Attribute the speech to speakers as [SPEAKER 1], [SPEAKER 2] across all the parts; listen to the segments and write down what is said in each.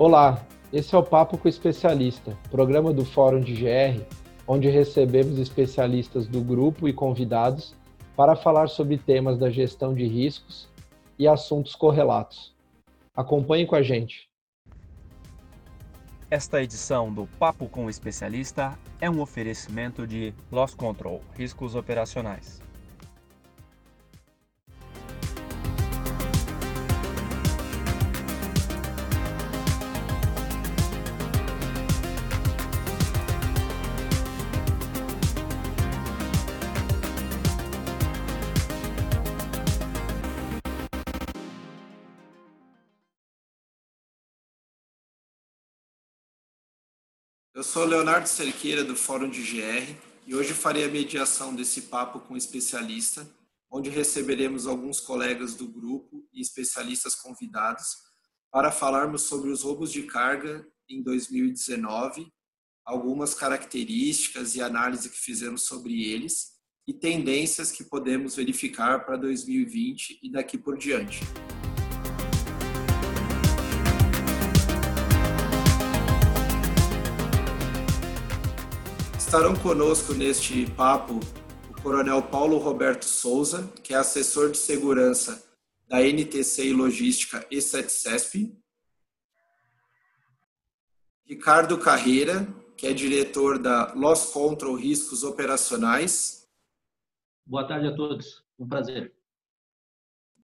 [SPEAKER 1] Olá, esse é o Papo com o Especialista, programa do Fórum de GR, onde recebemos especialistas do grupo e convidados para falar sobre temas da gestão de riscos e assuntos correlatos. Acompanhe com a gente.
[SPEAKER 2] Esta edição do Papo com o Especialista é um oferecimento de Loss Control, riscos operacionais.
[SPEAKER 3] Sou Leonardo Cerqueira, do Fórum de GR, e hoje farei a mediação desse papo com um especialista, onde receberemos alguns colegas do grupo e especialistas convidados para falarmos sobre os roubos de carga em 2019, algumas características e análise que fizemos sobre eles e tendências que podemos verificar para 2020 e daqui por diante. Estarão conosco neste papo o Coronel Paulo Roberto Souza, que é assessor de segurança da NTC e Logística E7CESP. Ricardo Carreira, que é diretor da Loss Control Riscos Operacionais.
[SPEAKER 4] Boa tarde a todos, um prazer.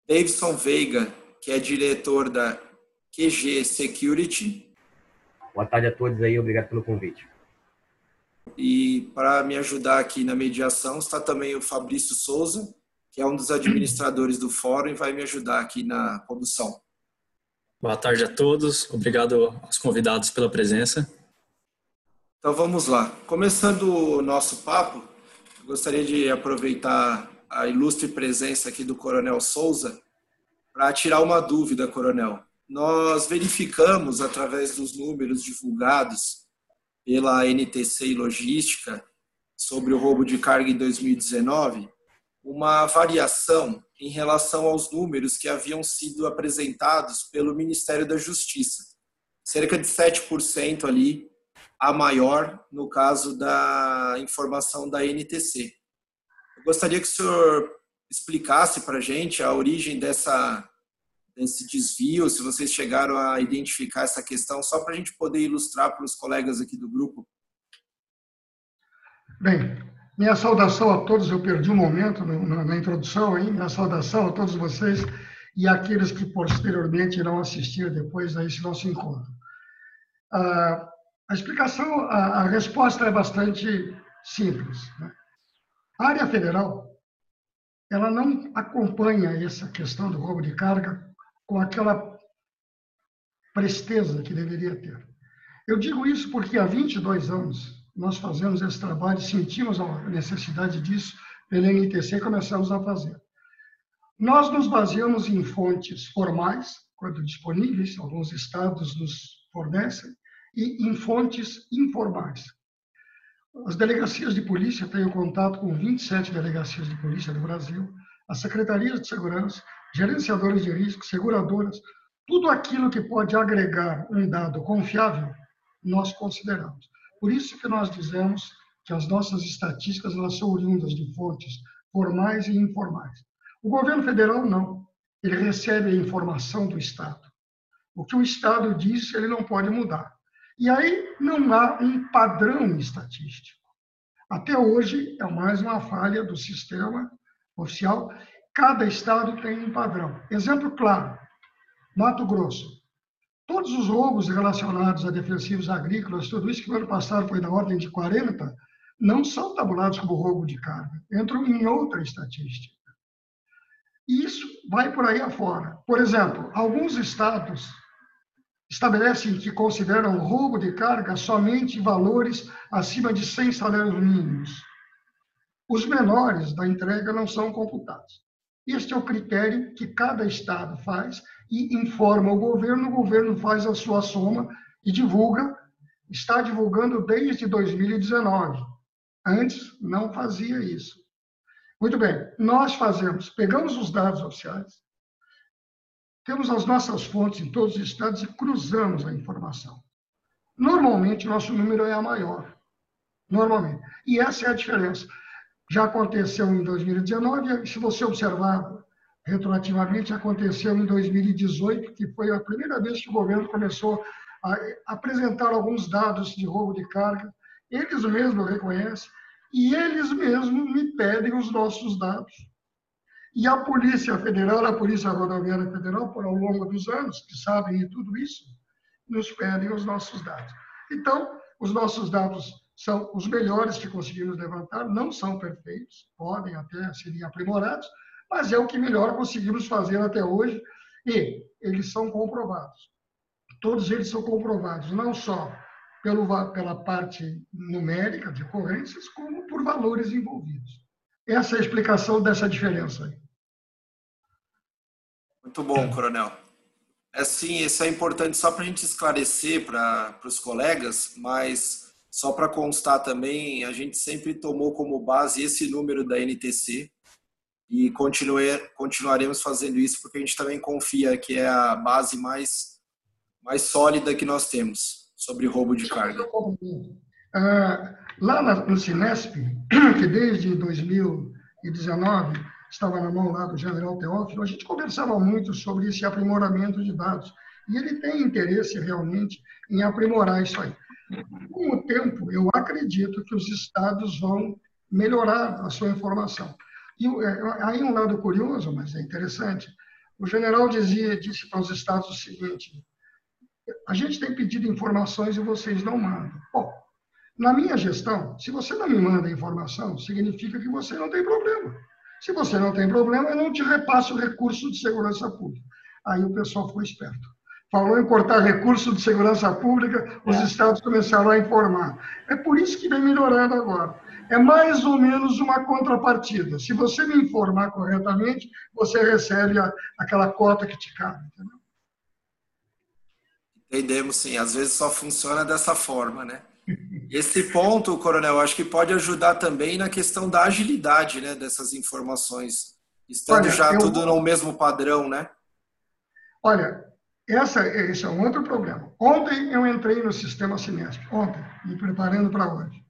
[SPEAKER 3] Davidson Veiga, que é diretor da QG Security.
[SPEAKER 5] Boa tarde a todos aí, obrigado pelo convite.
[SPEAKER 3] E para me ajudar aqui na mediação está também o Fabrício Souza, que é um dos administradores do fórum e vai me ajudar aqui na condução.
[SPEAKER 6] Boa tarde a todos, obrigado aos convidados pela presença.
[SPEAKER 3] Então vamos lá. Começando o nosso papo, gostaria de aproveitar a ilustre presença aqui do Coronel Souza para tirar uma dúvida, Coronel. Nós verificamos através dos números divulgados pela NTC e Logística sobre o roubo de carga em 2019 uma variação em relação aos números que haviam sido apresentados pelo Ministério da Justiça. Cerca de 7% ali, a maior no caso da informação da NTC. Eu gostaria que o senhor explicasse para a gente a origem dessa desse desvio, se vocês chegaram a identificar essa questão, só para a gente poder ilustrar para os colegas aqui do grupo.
[SPEAKER 7] Bem, minha saudação a todos, eu perdi um momento na, introdução, hein? minha saudação a todos vocês e aqueles que posteriormente irão assistir depois a esse nosso encontro. a explicação, a, a resposta é bastante simples. Né? A área federal, ela não acompanha essa questão do roubo de carga com aquela presteza que deveria ter. Eu digo isso porque há 22 anos nós fazemos esse trabalho, sentimos a necessidade disso pela NTC e começamos a fazer. Nós nos baseamos em fontes formais, quando disponíveis, alguns estados nos fornecem, e em fontes informais. As delegacias de polícia, tenho contato com 27 delegacias de polícia do Brasil, as secretarias de segurança, gerenciadores de risco, seguradoras, tudo aquilo que pode agregar um dado confiável, nós consideramos. Por isso que nós dizemos que as nossas estatísticas elas são oriundas de fontes formais e informais. O governo federal não. Ele recebe a informação do Estado. O que o Estado diz, ele não pode mudar. E aí não há um padrão estatístico. Até hoje é mais uma falha do sistema oficial Cada estado tem um padrão. Exemplo claro: Mato Grosso. Todos os roubos relacionados a defensivos agrícolas, tudo isso que no ano passado foi da ordem de 40, não são tabulados como roubo de carga, entram em outra estatística. Isso vai por aí afora. Por exemplo, alguns estados estabelecem que consideram roubo de carga somente valores acima de 100 salários mínimos. Os menores da entrega não são computados. Este é o critério que cada estado faz e informa o governo, o governo faz a sua soma e divulga, está divulgando desde 2019. Antes não fazia isso. Muito bem, nós fazemos, pegamos os dados oficiais, temos as nossas fontes em todos os estados e cruzamos a informação. Normalmente, nosso número é a maior. Normalmente. E essa é a diferença. Já aconteceu em 2019, e se você observar retroativamente, aconteceu em 2018, que foi a primeira vez que o governo começou a apresentar alguns dados de roubo de carga. Eles mesmos reconhecem e eles mesmos me pedem os nossos dados. E a Polícia Federal, a Polícia Rodoviária Federal, por ao longo dos anos, que sabem tudo isso, nos pedem os nossos dados. Então, os nossos dados são os melhores que conseguimos levantar, não são perfeitos, podem até serem aprimorados, mas é o que melhor conseguimos fazer até hoje e eles são comprovados. Todos eles são comprovados, não só pelo, pela parte numérica de ocorrências, como por valores envolvidos. Essa é a explicação dessa diferença aí.
[SPEAKER 3] Muito bom, coronel. É sim, isso é importante só para a gente esclarecer para os colegas, mas só para constar também, a gente sempre tomou como base esse número da NTC e continue, continuaremos fazendo isso porque a gente também confia que é a base mais, mais sólida que nós temos sobre roubo de carga.
[SPEAKER 7] Ah, lá no Cinesp, que desde 2019 estava na mão lá do general Teófilo, a gente conversava muito sobre esse aprimoramento de dados. E ele tem interesse realmente em aprimorar isso aí. Com o tempo, eu acredito que os estados vão melhorar a sua informação. E é, aí um lado curioso, mas é interessante. O general dizia, disse para os estados o seguinte: a gente tem pedido informações e vocês não mandam. Bom, na minha gestão, se você não me manda informação, significa que você não tem problema. Se você não tem problema, eu não te repasso recurso de segurança pública. Aí o pessoal foi esperto. Falou em cortar recurso de segurança pública, os é. estados começaram a informar. É por isso que vem melhorando agora. É mais ou menos uma contrapartida. Se você me informar corretamente, você recebe a, aquela cota que te cabe. Entendeu?
[SPEAKER 3] Entendemos, sim. Às vezes só funciona dessa forma, né? Esse ponto, Coronel, acho que pode ajudar também na questão da agilidade né, dessas informações, estando Olha, já tudo no mesmo padrão, né?
[SPEAKER 7] Olha, essa, esse é um outro problema. Ontem eu entrei no sistema Sinesp, ontem, me preparando para hoje.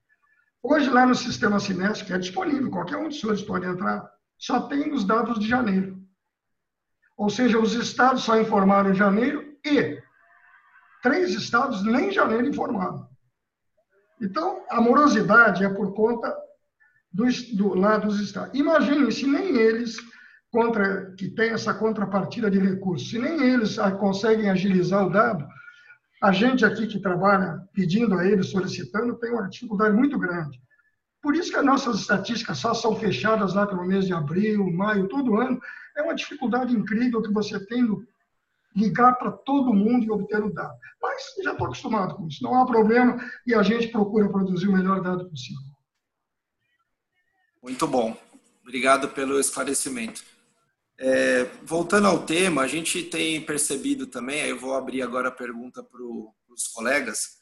[SPEAKER 7] Hoje, lá no sistema Sinesp, que é disponível, qualquer um dos senhores pode entrar, só tem os dados de janeiro. Ou seja, os estados só informaram em janeiro e três estados nem janeiro informaram. Então, a morosidade é por conta do, lá dos estados. Imaginem se nem eles, contra, que tem essa contrapartida de recursos, se nem eles conseguem agilizar o dado, a gente aqui que trabalha pedindo a eles, solicitando, tem uma dificuldade muito grande. Por isso que as nossas estatísticas só são fechadas lá pelo mês de abril, maio, todo ano. É uma dificuldade incrível que você tem ligar para todo mundo e obter o dado. Mas já estou acostumado com isso, não há problema e a gente procura produzir o melhor dado possível.
[SPEAKER 3] Muito bom. Obrigado pelo esclarecimento. É, voltando ao tema, a gente tem percebido também, eu vou abrir agora a pergunta para os colegas,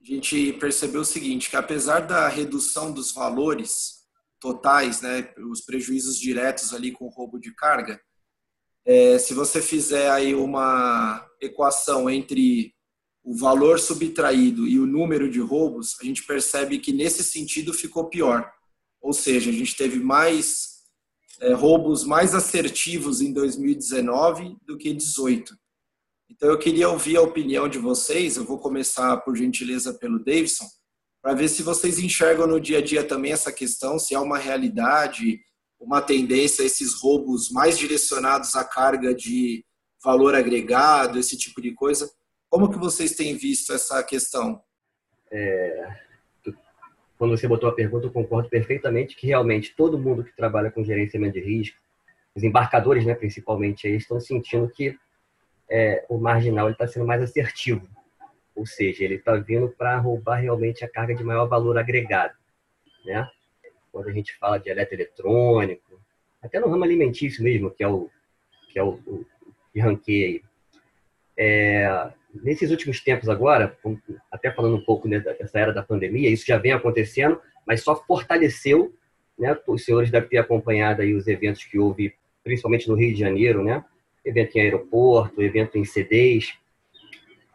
[SPEAKER 3] a gente percebeu o seguinte, que apesar da redução dos valores totais, né, os prejuízos diretos ali com o roubo de carga, é, se você fizer aí uma equação entre o valor subtraído e o número de roubos, a gente percebe que nesse sentido ficou pior. Ou seja, a gente teve mais é, roubos mais assertivos em 2019 do que 2018. Então eu queria ouvir a opinião de vocês. Eu vou começar por gentileza pelo Davidson, para ver se vocês enxergam no dia a dia também essa questão, se há uma realidade, uma tendência a esses roubos mais direcionados à carga de valor agregado, esse tipo de coisa. Como que vocês têm visto essa questão?
[SPEAKER 5] É, quando você botou a pergunta, eu concordo perfeitamente que realmente todo mundo que trabalha com gerenciamento de risco, os embarcadores, né, principalmente, aí, estão sentindo que é, o marginal está sendo mais assertivo. Ou seja, ele está vindo para roubar realmente a carga de maior valor agregado. Né? quando a gente fala de eletroeletrônico, até no ramo alimentício mesmo, que é o que é o, o que ranqueia é, nesses últimos tempos agora, até falando um pouco dessa era da pandemia, isso já vem acontecendo, mas só fortaleceu, né? Os senhores devem ter acompanhado aí os eventos que houve, principalmente no Rio de Janeiro, né? evento em aeroporto, evento em CDs.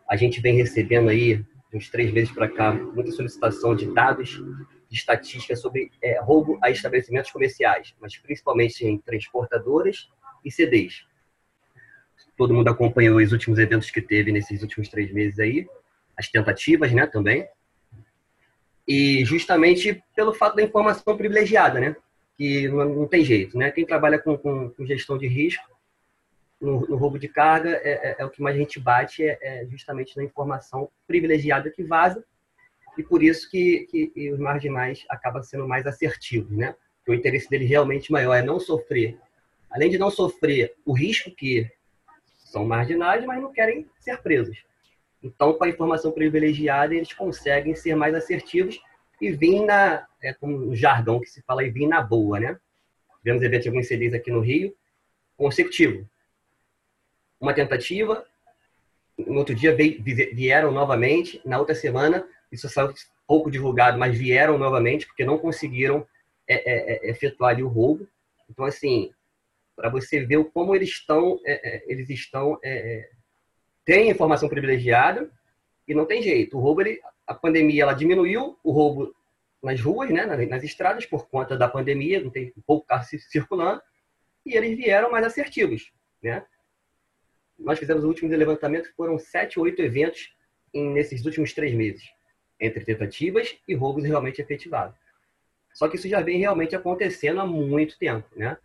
[SPEAKER 5] A gente vem recebendo aí, uns três meses para cá, muita solicitação de dados de estatísticas sobre é, roubo a estabelecimentos comerciais, mas principalmente em transportadoras e CDs. Todo mundo acompanhou os últimos eventos que teve nesses últimos três meses aí, as tentativas, né, também. E justamente pelo fato da informação privilegiada, né, que não, tem jeito, né? Quem trabalha com, com, com gestão de risco no, no, roubo de carga é, é, é, o que mais a gente bate é, é, justamente na informação privilegiada que vaza e por isso que, que os marginais acabam sendo mais assertivos, né? o interesse dele realmente maior é não sofrer, além de não sofrer o risco que são marginais, mas não querem ser presos. Então, com a informação privilegiada, eles conseguem ser mais assertivos e vir na, é como o jargão que se fala, e vir na boa, né? Tivemos eventos de alguns CDs aqui no Rio, consecutivo. Uma tentativa, no outro dia vieram novamente, na outra semana isso saiu pouco divulgado, mas vieram novamente porque não conseguiram é, é, é efetuar ali o roubo. Então, assim, para você ver como eles estão, é, é eles estão é, têm informação privilegiada e não tem jeito. O roubo, ele, a pandemia, ela diminuiu o roubo nas ruas, né, nas, nas estradas por conta da pandemia, não tem pouco carro circulando e eles vieram mais assertivos, né? Nós fizemos o último levantamento, foram sete, oito eventos em, nesses últimos três meses entre tentativas e roubos realmente efetivados. Só que isso já vem realmente acontecendo há muito tempo, né?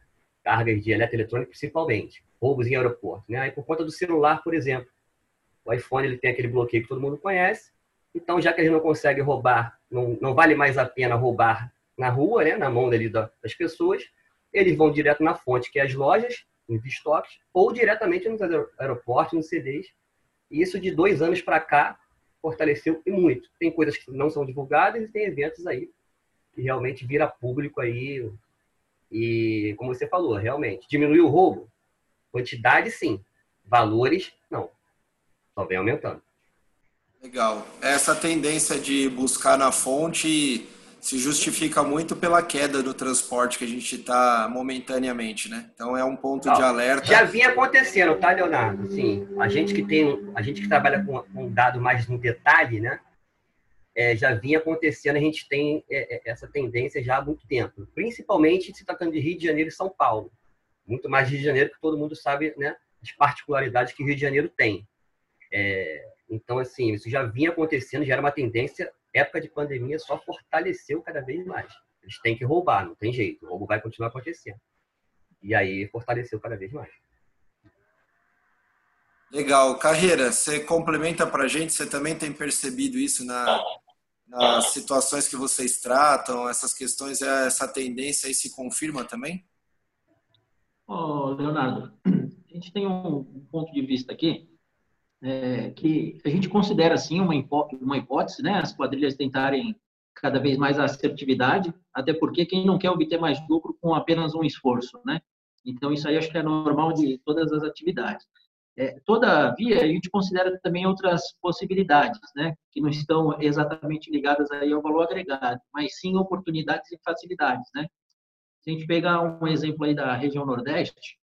[SPEAKER 5] Cargas de eletroeletrônico principalmente, roubos em aeroporto, né? Aí por conta do celular, por exemplo, o iPhone ele tem aquele bloqueio que todo mundo conhece, então já que gente não consegue roubar, não, não vale mais a pena roubar na rua, né? Na mão dali das pessoas, eles vão direto na fonte, que é as lojas, nos estoques, ou diretamente nos aeroportos, nos CDs. E isso de dois anos para cá fortaleceu e muito. Tem coisas que não são divulgadas e tem eventos aí que realmente vira público aí. E, como você falou, realmente, diminuiu o roubo? Quantidade, sim. Valores, não. Só vem aumentando.
[SPEAKER 3] Legal. Essa tendência de buscar na fonte se justifica muito pela queda do transporte que a gente está momentaneamente, né? Então é um ponto Não, de alerta.
[SPEAKER 5] Já vinha acontecendo, tá, Leonardo? Sim, a gente que tem, a gente que trabalha com, um dado mais no detalhe, né? É, já vinha acontecendo, a gente tem é, é, essa tendência já há muito tempo, principalmente se tratando de Rio de Janeiro e São Paulo. Muito mais Rio de Janeiro, que todo mundo sabe, né? As particularidades que Rio de Janeiro tem. É, então, assim, isso já vinha acontecendo, já era uma tendência época de pandemia só fortaleceu cada vez mais. Eles têm que roubar, não tem jeito. O roubo vai continuar acontecendo. E aí fortaleceu cada vez mais.
[SPEAKER 3] Legal. Carreira, você complementa para a gente, você também tem percebido isso na, nas situações que vocês tratam, essas questões, essa tendência aí se confirma também?
[SPEAKER 4] Oh, Leonardo, a gente tem um ponto de vista aqui é, que a gente considera assim uma, uma hipótese, né? As quadrilhas tentarem cada vez mais a assertividade, até porque quem não quer obter mais lucro com apenas um esforço, né? Então isso aí acho que é normal de todas as atividades. É, todavia a gente considera também outras possibilidades, né? Que não estão exatamente ligadas aí ao valor agregado, mas sim oportunidades e facilidades, né? Se a gente pegar um exemplo aí da região Nordeste,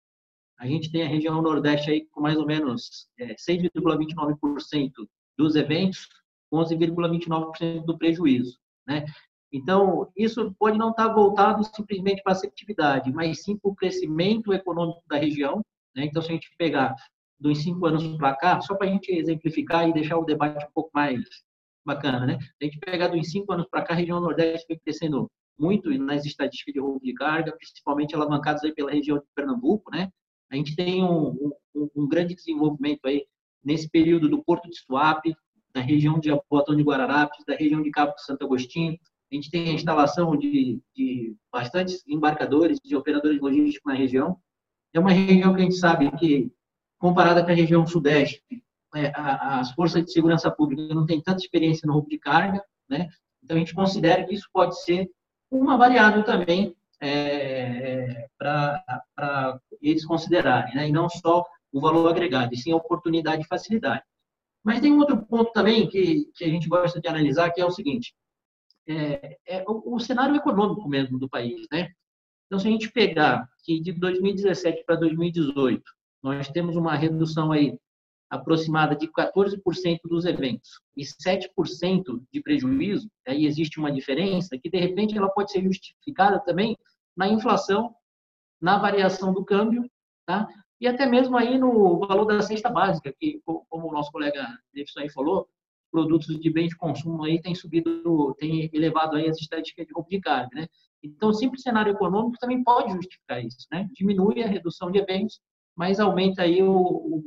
[SPEAKER 4] a gente tem a região Nordeste aí com mais ou menos é, 6,29% dos eventos, 11,29% do prejuízo, né? Então, isso pode não estar voltado simplesmente para a seletividade, mas sim para o crescimento econômico da região. Né? Então, se a gente pegar dos cinco anos para cá, só para a gente exemplificar e deixar o debate um pouco mais bacana, né? A gente pegar dos cinco anos para cá, a região Nordeste vem crescendo muito nas estatísticas de roubo de carga, principalmente alavancados aí pela região de Pernambuco, né? A gente tem um, um, um grande desenvolvimento aí nesse período do Porto de Suape, da região de Apoatão de Guararapes, da região de Cabo Santo Agostinho. A gente tem a instalação de, de bastantes embarcadores, de operadores logísticos na região. É uma região que a gente sabe que, comparada com a região sudeste, é, as forças de segurança pública não têm tanta experiência no roubo de carga, né? Então a gente considera que isso pode ser uma variável também é, para eles considerarem, né? e não só o valor agregado, e sim a oportunidade e facilidade. Mas tem um outro ponto também que, que a gente gosta de analisar, que é o seguinte, é, é o, o, cenário econômico mesmo do país. Né? Então, se a gente pegar que de 2017 para 2018, nós temos uma redução aí aproximada de 14% dos eventos e 7% de prejuízo, aí existe uma diferença que, de repente, ela pode ser justificada também na inflação, na variação do câmbio, tá? e até mesmo aí no valor da cesta básica, que, como o nosso colega Davidson aí falou, produtos de bens de consumo aí têm subido, têm elevado aí as estatísticas de roubo de carga, né? Então, o simples cenário econômico também pode justificar isso, né? Diminui a redução de eventos, mas aumenta aí o, o,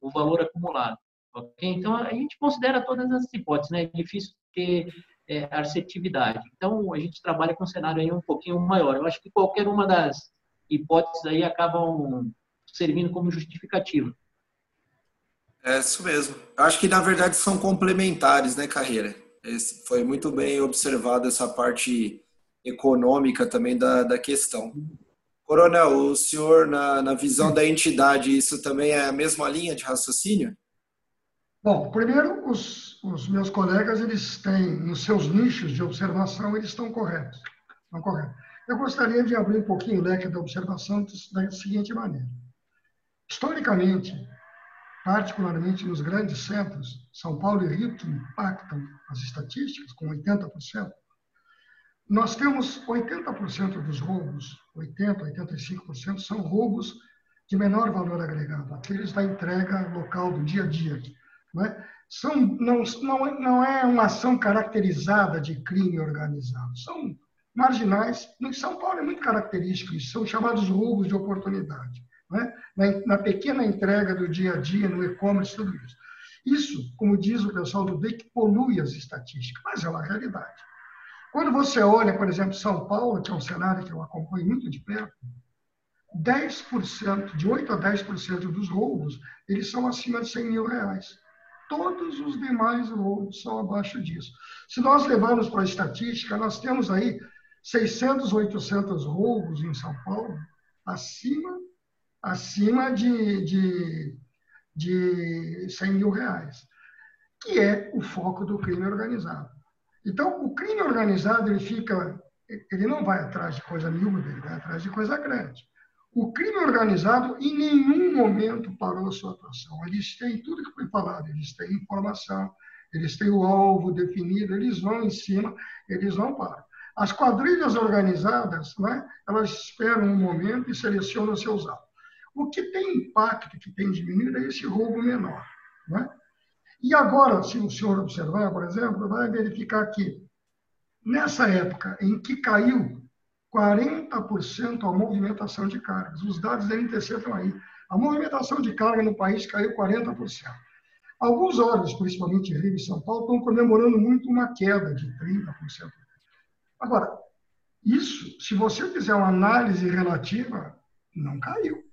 [SPEAKER 4] o valor acumulado, ok? Então, a gente considera todas as hipóteses, né? É difícil ter é, assertividade. Então, a gente trabalha com um cenário aí um pouquinho maior. Eu acho que qualquer uma das hipóteses aí acabam servindo como justificativa.
[SPEAKER 3] É isso mesmo. Acho que na verdade são complementares, né, carreira? Esse, foi muito bem observado essa parte econômica também da, da questão. Coronel, o senhor, na, na visão da entidade, isso também é a mesma linha de raciocínio?
[SPEAKER 7] Bom, primeiro, os, os meus colegas, eles têm, nos seus nichos de observação, eles estão corretos. Estão corretos. Eu gostaria de abrir um pouquinho o leque da observação da seguinte maneira. Historicamente, particularmente nos grandes centros, São Paulo e Rio, impactam as estatísticas com 80%, nós temos 80% dos roubos, 80%, 85% são roubos de menor valor agregado, aqueles da entrega local do dia a dia. Não é? São, não, não, é, não é uma ação caracterizada de crime organizado, são marginais. Em São Paulo é muito característico isso, são chamados roubos de oportunidade né? na, na pequena entrega do dia a dia, no e-commerce, tudo isso. Isso, como diz o pessoal do DEIC, polui as estatísticas, mas é uma realidade. Quando você olha, por exemplo, São Paulo, que é um cenário que eu acompanho muito de perto, 10%, de 8% a 10% dos roubos, eles são acima de 100 mil reais. Todos os demais roubos são abaixo disso. Se nós levarmos para a estatística, nós temos aí 600, 800 roubos em São Paulo, acima acima de, de, de 100 mil reais, que é o foco do crime organizado. Então, o crime organizado, ele fica, ele não vai atrás de coisa miúda, ele vai atrás de coisa grande. O crime organizado, em nenhum momento parou a sua atuação. Eles têm tudo que foi falado, eles têm informação, eles têm o alvo definido, eles vão em cima, eles não param. As quadrilhas organizadas, né, elas esperam um momento e selecionam seus alvos. O que tem impacto, que tem diminuído, é esse roubo menor. Né? E agora, se o senhor observar, por exemplo, vai verificar que nessa época em que caiu 40% a movimentação de cargas, os dados da NTC estão aí, a movimentação de carga no país caiu 40%. Alguns órgãos, principalmente Rio e São Paulo, estão comemorando muito uma queda de 30%. Agora, isso, se você fizer uma análise relativa, não caiu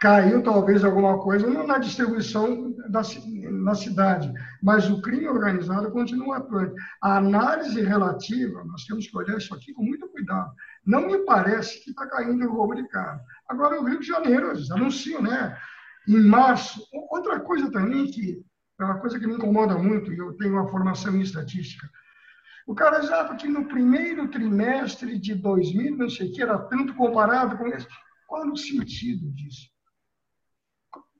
[SPEAKER 7] caiu talvez alguma coisa na distribuição da, na cidade, mas o crime organizado continua atuante. A análise relativa, nós temos que olhar isso aqui com muito cuidado. Não me parece que está caindo o roubo de carro. Agora, o Rio de Janeiro, eles anunciam, né? Em março. Outra coisa também que é uma coisa que me incomoda muito, e eu tenho uma formação em estatística. O cara já, porque no primeiro trimestre de 2000, não sei o que, era tanto comparado com esse. Qual o sentido disso?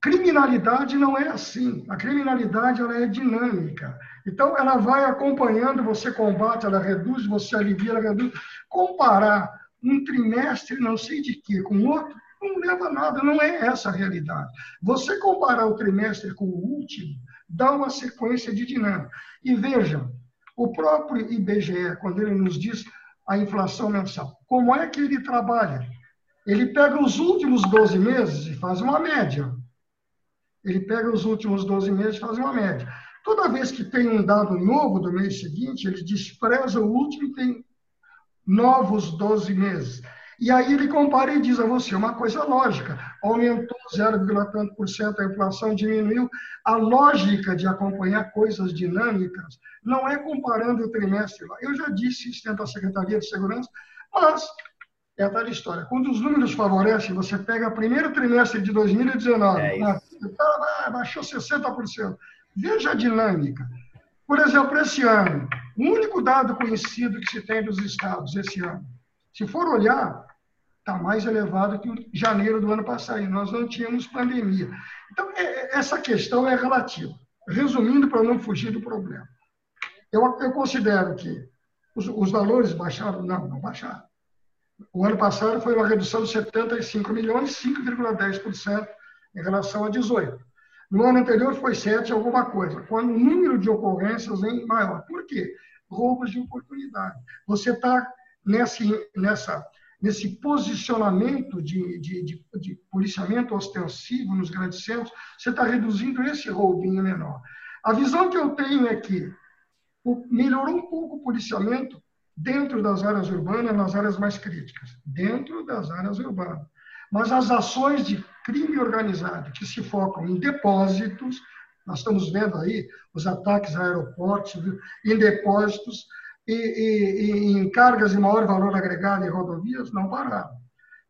[SPEAKER 7] Criminalidade não é assim. A criminalidade ela é dinâmica. Então, ela vai acompanhando, você combate, ela reduz, você alivia, ela reduz. Comparar um trimestre, não sei de quê, com outro, não leva a nada, não é essa a realidade. Você comparar o trimestre com o último, dá uma sequência de dinâmica. E veja, o próprio IBGE, quando ele nos diz a inflação mensal, como é que ele trabalha? Ele pega os últimos 12 meses e faz uma média. Ele pega os últimos 12 meses e faz uma média. Toda vez que tem um dado novo do mês seguinte, ele despreza o último e tem novos 12 meses. E aí ele compara e diz a você uma coisa lógica. Aumentou 0, tanto por cento a inflação, diminuiu. A lógica de acompanhar coisas dinâmicas não é comparando o trimestre. Eu já disse isso dentro da Secretaria de Segurança, mas é a tal história. Quando os números favorecem, você pega o primeiro trimestre de 2019, é né? o cara baixou 60%. Veja a dinâmica. Por exemplo, esse ano, o único dado conhecido que se tem dos estados esse ano, se for olhar, está mais elevado que o janeiro do ano passado, e nós não tínhamos pandemia. Então, é, é, essa questão é relativa. Resumindo, para não fugir do problema, eu, eu considero que os, os, valores baixaram, não, não baixaram. O ano passado foi uma redução de 75 milhões, 5,10% em relação a 18. No ano anterior foi 7 alguma coisa, quando o número de ocorrências vem maior. Por quê? Roubos de oportunidade. Você está nessa, nessa nesse posicionamento de, de, de, de, policiamento ostensivo nos grandes centros, você está reduzindo esse roubinho menor. A visão que eu tenho é que melhorou um pouco o policiamento dentro das áreas urbanas, nas áreas mais críticas, dentro das áreas urbanas. Mas as ações de crime organizado que se focam em depósitos, nós estamos vendo aí os ataques a aeroportos, em depósitos, e, e, e em cargas de maior valor agregado em rodovias não pararam.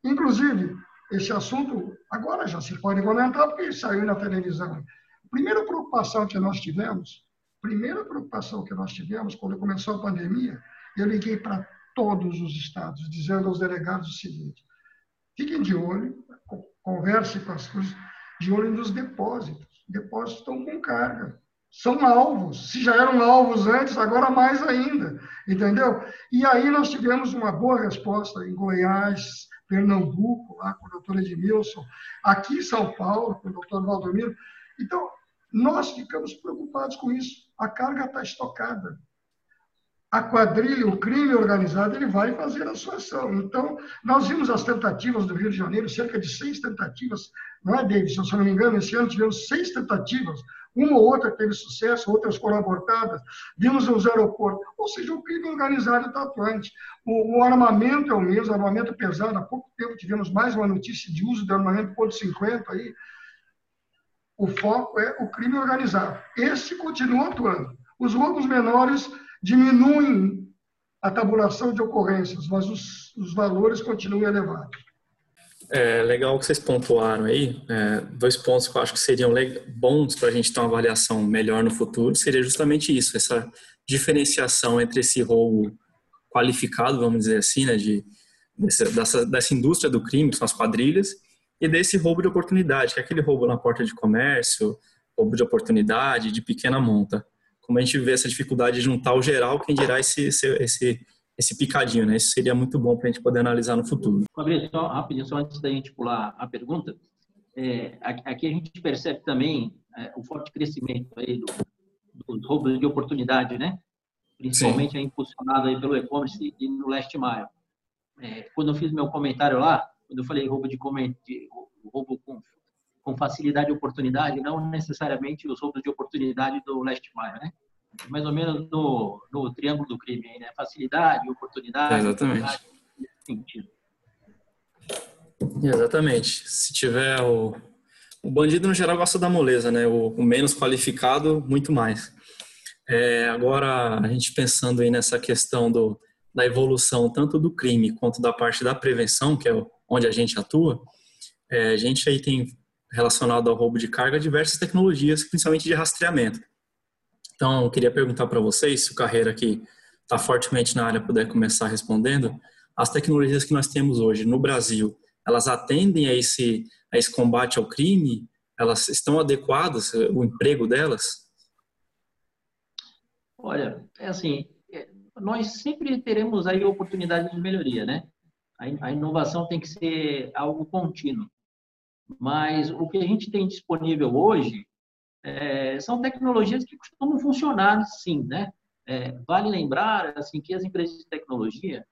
[SPEAKER 7] Inclusive, esse assunto agora já se pode comentar porque saiu na televisão. A primeira preocupação que nós tivemos, primeira preocupação que nós tivemos quando começou a pandemia, eu liguei para todos os estados, dizendo aos delegados o seguinte: fiquem de olho, converse com as coisas, de olho nos depósitos. Depósitos estão com carga são alvos. Se já eram alvos antes, agora mais ainda, entendeu? E aí nós tivemos uma boa resposta em Goiás, Pernambuco, lá com o doutor Edmilson, aqui em São Paulo, com o doutor Valdomiro. Então, nós ficamos preocupados com isso. A carga está estocada a quadrilha, o crime organizado, ele vai fazer a sua ação. Então, nós vimos as tentativas do Rio de Janeiro, cerca de seis tentativas, não é, David? Se eu não me engano, esse ano tivemos seis tentativas, uma ou outra teve sucesso, outras foram abortadas, vimos os aeroportos. Ou seja, o crime organizado está atuante. O, o, armamento é o mesmo, armamento pesado. Há pouco tempo tivemos mais uma notícia de uso de armamento ponto .50 aí. O foco é o crime organizado. Esse continua atuando. Os roubos menores diminuem a tabulação de ocorrências, mas os, os valores continuam elevados.
[SPEAKER 6] É legal que vocês pontuaram aí, é, dois pontos que eu acho que seriam bons para a gente ter uma avaliação melhor no futuro, seria justamente isso, essa diferenciação entre esse roubo qualificado, vamos dizer assim, né, de, dessa, dessa indústria do crime, que são as quadrilhas, e desse roubo de oportunidade, que é aquele roubo na porta de comércio, roubo de oportunidade, de pequena monta como a gente vê essa dificuldade de juntar o geral, quem dirá esse, esse, esse, esse picadinho, né? Isso seria muito bom para a gente poder analisar no futuro.
[SPEAKER 4] Fabrício, só rapidinho, só antes da gente pular a pergunta, é, aqui a gente percebe também é, o forte crescimento aí do, dos roubos de oportunidade, né? Principalmente aí impulsionado aí pelo e-commerce e no last mile. É, quando eu fiz meu comentário lá, quando eu falei roubo de, de roubo com com facilidade e oportunidade, não necessariamente os roubos de oportunidade do last mile, né? Mais ou menos no, no triângulo do crime, né? Facilidade, oportunidade.
[SPEAKER 6] É exatamente. Sentido. Exatamente. Se tiver o, o bandido no geral gosta da moleza, né? O, o menos qualificado muito mais. É, agora a gente pensando aí nessa questão do, da evolução tanto do crime quanto da parte da prevenção, que é onde a gente atua, é, a gente aí tem relacionado ao roubo de carga diversas tecnologias, principalmente de rastreamento. Então, eu queria perguntar para vocês, se o Carreira aqui está fortemente na área puder começar respondendo, as tecnologias que nós temos hoje no Brasil, elas atendem a esse, a esse combate ao crime? Elas estão adequadas, o emprego delas?
[SPEAKER 4] Olha, é assim, é, nós sempre teremos aí oportunidade de melhoria, né? A inovação tem que ser algo contínuo. Mas o que a gente tem disponível hoje é, são tecnologias que costumam funcionar, sim, né? É, vale lembrar assim que as empresas de tecnologia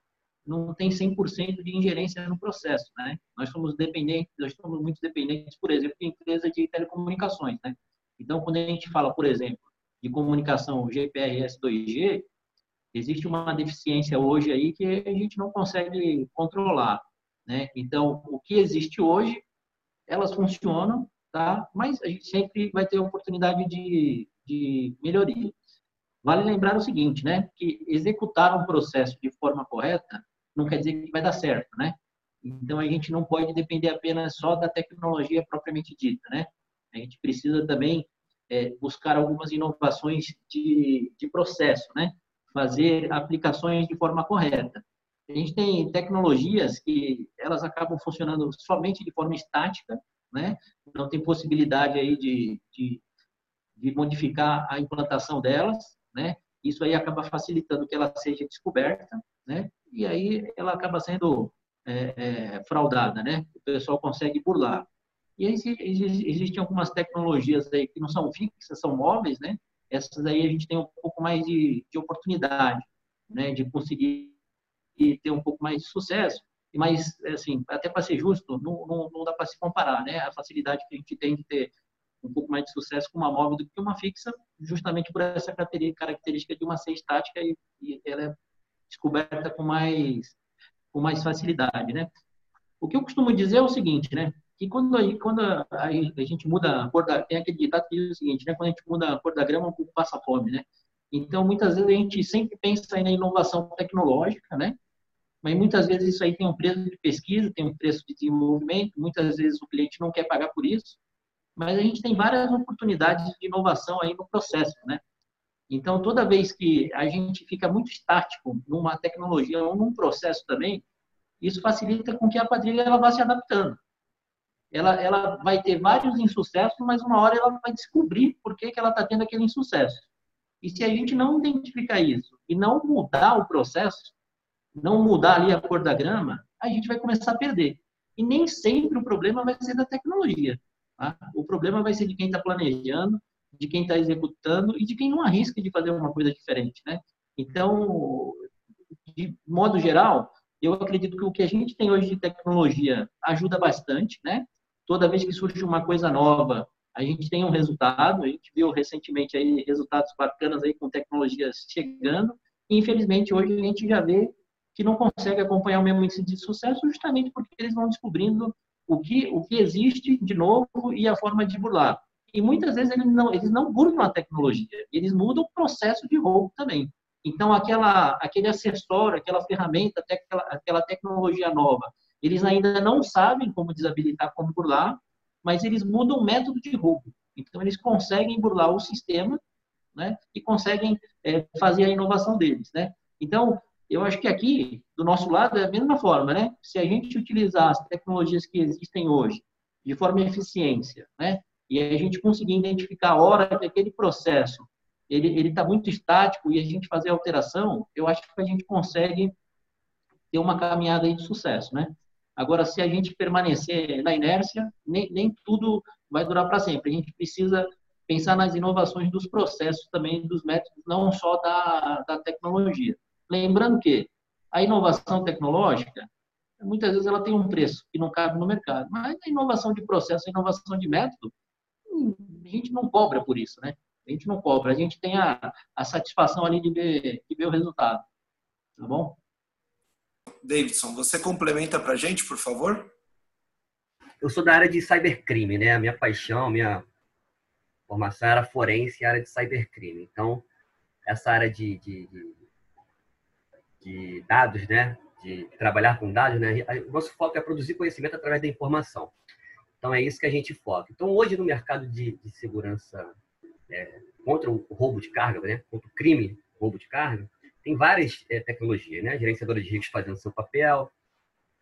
[SPEAKER 4] não têm 100% de ingerência no processo, né? Nós somos dependentes, nós estamos muito dependentes, por exemplo, de empresas de telecomunicações, né? Então, quando a gente fala, por exemplo, de comunicação GPRS 2G, existe uma deficiência hoje aí que a gente não consegue controlar, né? Então, o que existe hoje elas funcionam, tá? Mas a gente sempre vai ter oportunidade de, de melhoria. Vale lembrar o seguinte, né? Que executar um processo de forma correta não quer dizer que vai dar certo, né? Então a gente não pode depender apenas só da tecnologia propriamente dita, né? A gente precisa também é, buscar algumas inovações de, de processo, né? Fazer aplicações de forma correta. A gente tem tecnologias que elas acabam funcionando somente de forma estática, né? Não tem possibilidade aí de, de, de modificar a implantação delas, né? Isso aí acaba facilitando que ela seja descoberta, né? E aí ela acaba sendo é, é, fraudada, né? O pessoal consegue burlar. E aí existem algumas tecnologias aí que não são fixas, são móveis, né? Essas aí a gente tem um pouco mais de, de oportunidade, né? De conseguir ter um pouco mais de sucesso. Mas, assim, até para ser justo, não, não, não dá para se comparar, né? A facilidade que a gente tem de ter um pouco mais de sucesso com uma móvel do que uma fixa, justamente por essa característica de uma ser estática e, e ela é descoberta com mais com mais facilidade, né? O que eu costumo dizer é o seguinte, né? Que quando a, quando a, a gente muda a cor da tem aquele ditado que diz o seguinte, né? Quando a gente muda a cor da grama, o povo passa fome, né? Então, muitas vezes a gente sempre pensa na inovação tecnológica, né? Mas muitas vezes isso aí tem um preço de pesquisa, tem um preço de desenvolvimento, muitas vezes o cliente não quer pagar por isso mas a gente tem várias oportunidades de inovação aí no processo, né? Então, toda vez que a gente fica muito estático numa tecnologia ou num processo também, isso facilita com que a quadrilha ela vá se adaptando. Ela, ela vai ter vários insucessos, mas uma hora ela vai descobrir por que, que ela está tendo aquele insucesso. E se a gente não identificar isso e não mudar o processo, não mudar ali a cor da grama, a gente vai começar a perder. E nem sempre o problema vai ser da tecnologia. Tá? O problema vai ser de quem está planejando, de quem está executando e de quem não arrisca de fazer uma coisa diferente, né? Então, de modo geral, eu acredito que o que a gente tem hoje de tecnologia ajuda bastante, né? Toda vez que surge uma coisa nova, a gente tem um resultado. A gente viu recentemente aí resultados bacanas aí com tecnologias chegando. E, infelizmente, hoje a gente já vê que não consegue acompanhar o mesmo índice de sucesso justamente porque eles vão descobrindo o que, o que existe de novo e a forma de burlar. E muitas vezes eles não, eles não burlam a tecnologia, eles mudam o processo de roubo também. Então, aquela, aquele acessório, aquela ferramenta, aquela, aquela tecnologia nova, eles ainda não sabem como desabilitar, como burlar, mas eles mudam o método de roubo. Então, eles conseguem burlar o sistema né, e conseguem é, fazer a inovação deles. Né? Então, eu acho que aqui, do nosso lado, é a mesma forma, né? Se a gente utilizar as tecnologias que existem hoje de forma eficiência, né? E a gente conseguir identificar a hora que aquele processo ele está muito estático e a gente fazer alteração, eu acho que a gente consegue ter uma caminhada de sucesso, né? Agora, se a gente permanecer na inércia, nem, nem tudo vai durar para sempre. A gente precisa pensar nas inovações dos processos também, dos métodos, não só da, da tecnologia. Lembrando que a inovação tecnológica, muitas vezes ela tem um preço que não cabe no mercado, mas a inovação de processo, a inovação de método, a gente não cobra por isso, né? A gente não cobra, a gente tem a, a satisfação ali de ver, de ver o resultado. Tá bom?
[SPEAKER 3] Davidson, você complementa para a gente, por favor?
[SPEAKER 5] Eu sou da área de cybercrime, né? A minha paixão, minha formação era forense e área de cybercrime. Então, essa área de, de, de de dados, né? De trabalhar com dados, né? O nosso foco é produzir conhecimento através da informação. Então é isso que a gente foca. Então hoje no mercado de, de segurança é, contra o roubo de carga, né? Contra o crime roubo de carga, tem várias é, tecnologias, né? Gerenciadores de riscos fazendo seu papel,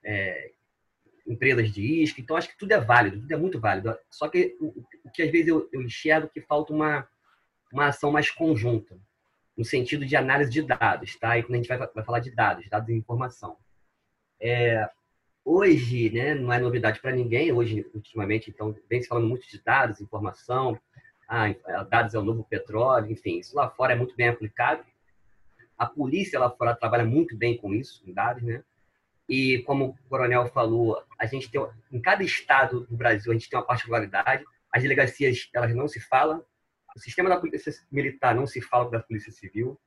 [SPEAKER 5] é, empresas de isca. Então acho que tudo é válido, tudo é muito válido. Só que o, o que às vezes eu, eu enxergo que falta uma uma ação mais conjunta no sentido de análise de dados, tá? E quando a gente vai, vai falar de dados, dados de informação. É, hoje, né, não é novidade para ninguém, hoje, ultimamente, então, vem se falando muito de dados, informação, ah, dados é o novo petróleo, enfim, isso lá fora é muito bem aplicado. A polícia lá fora trabalha muito bem com isso, com dados, né? E como o coronel falou, a gente tem, em cada estado do Brasil, a gente tem uma particularidade. As delegacias, elas não se falam, o sistema da polícia militar não se fala da polícia civil,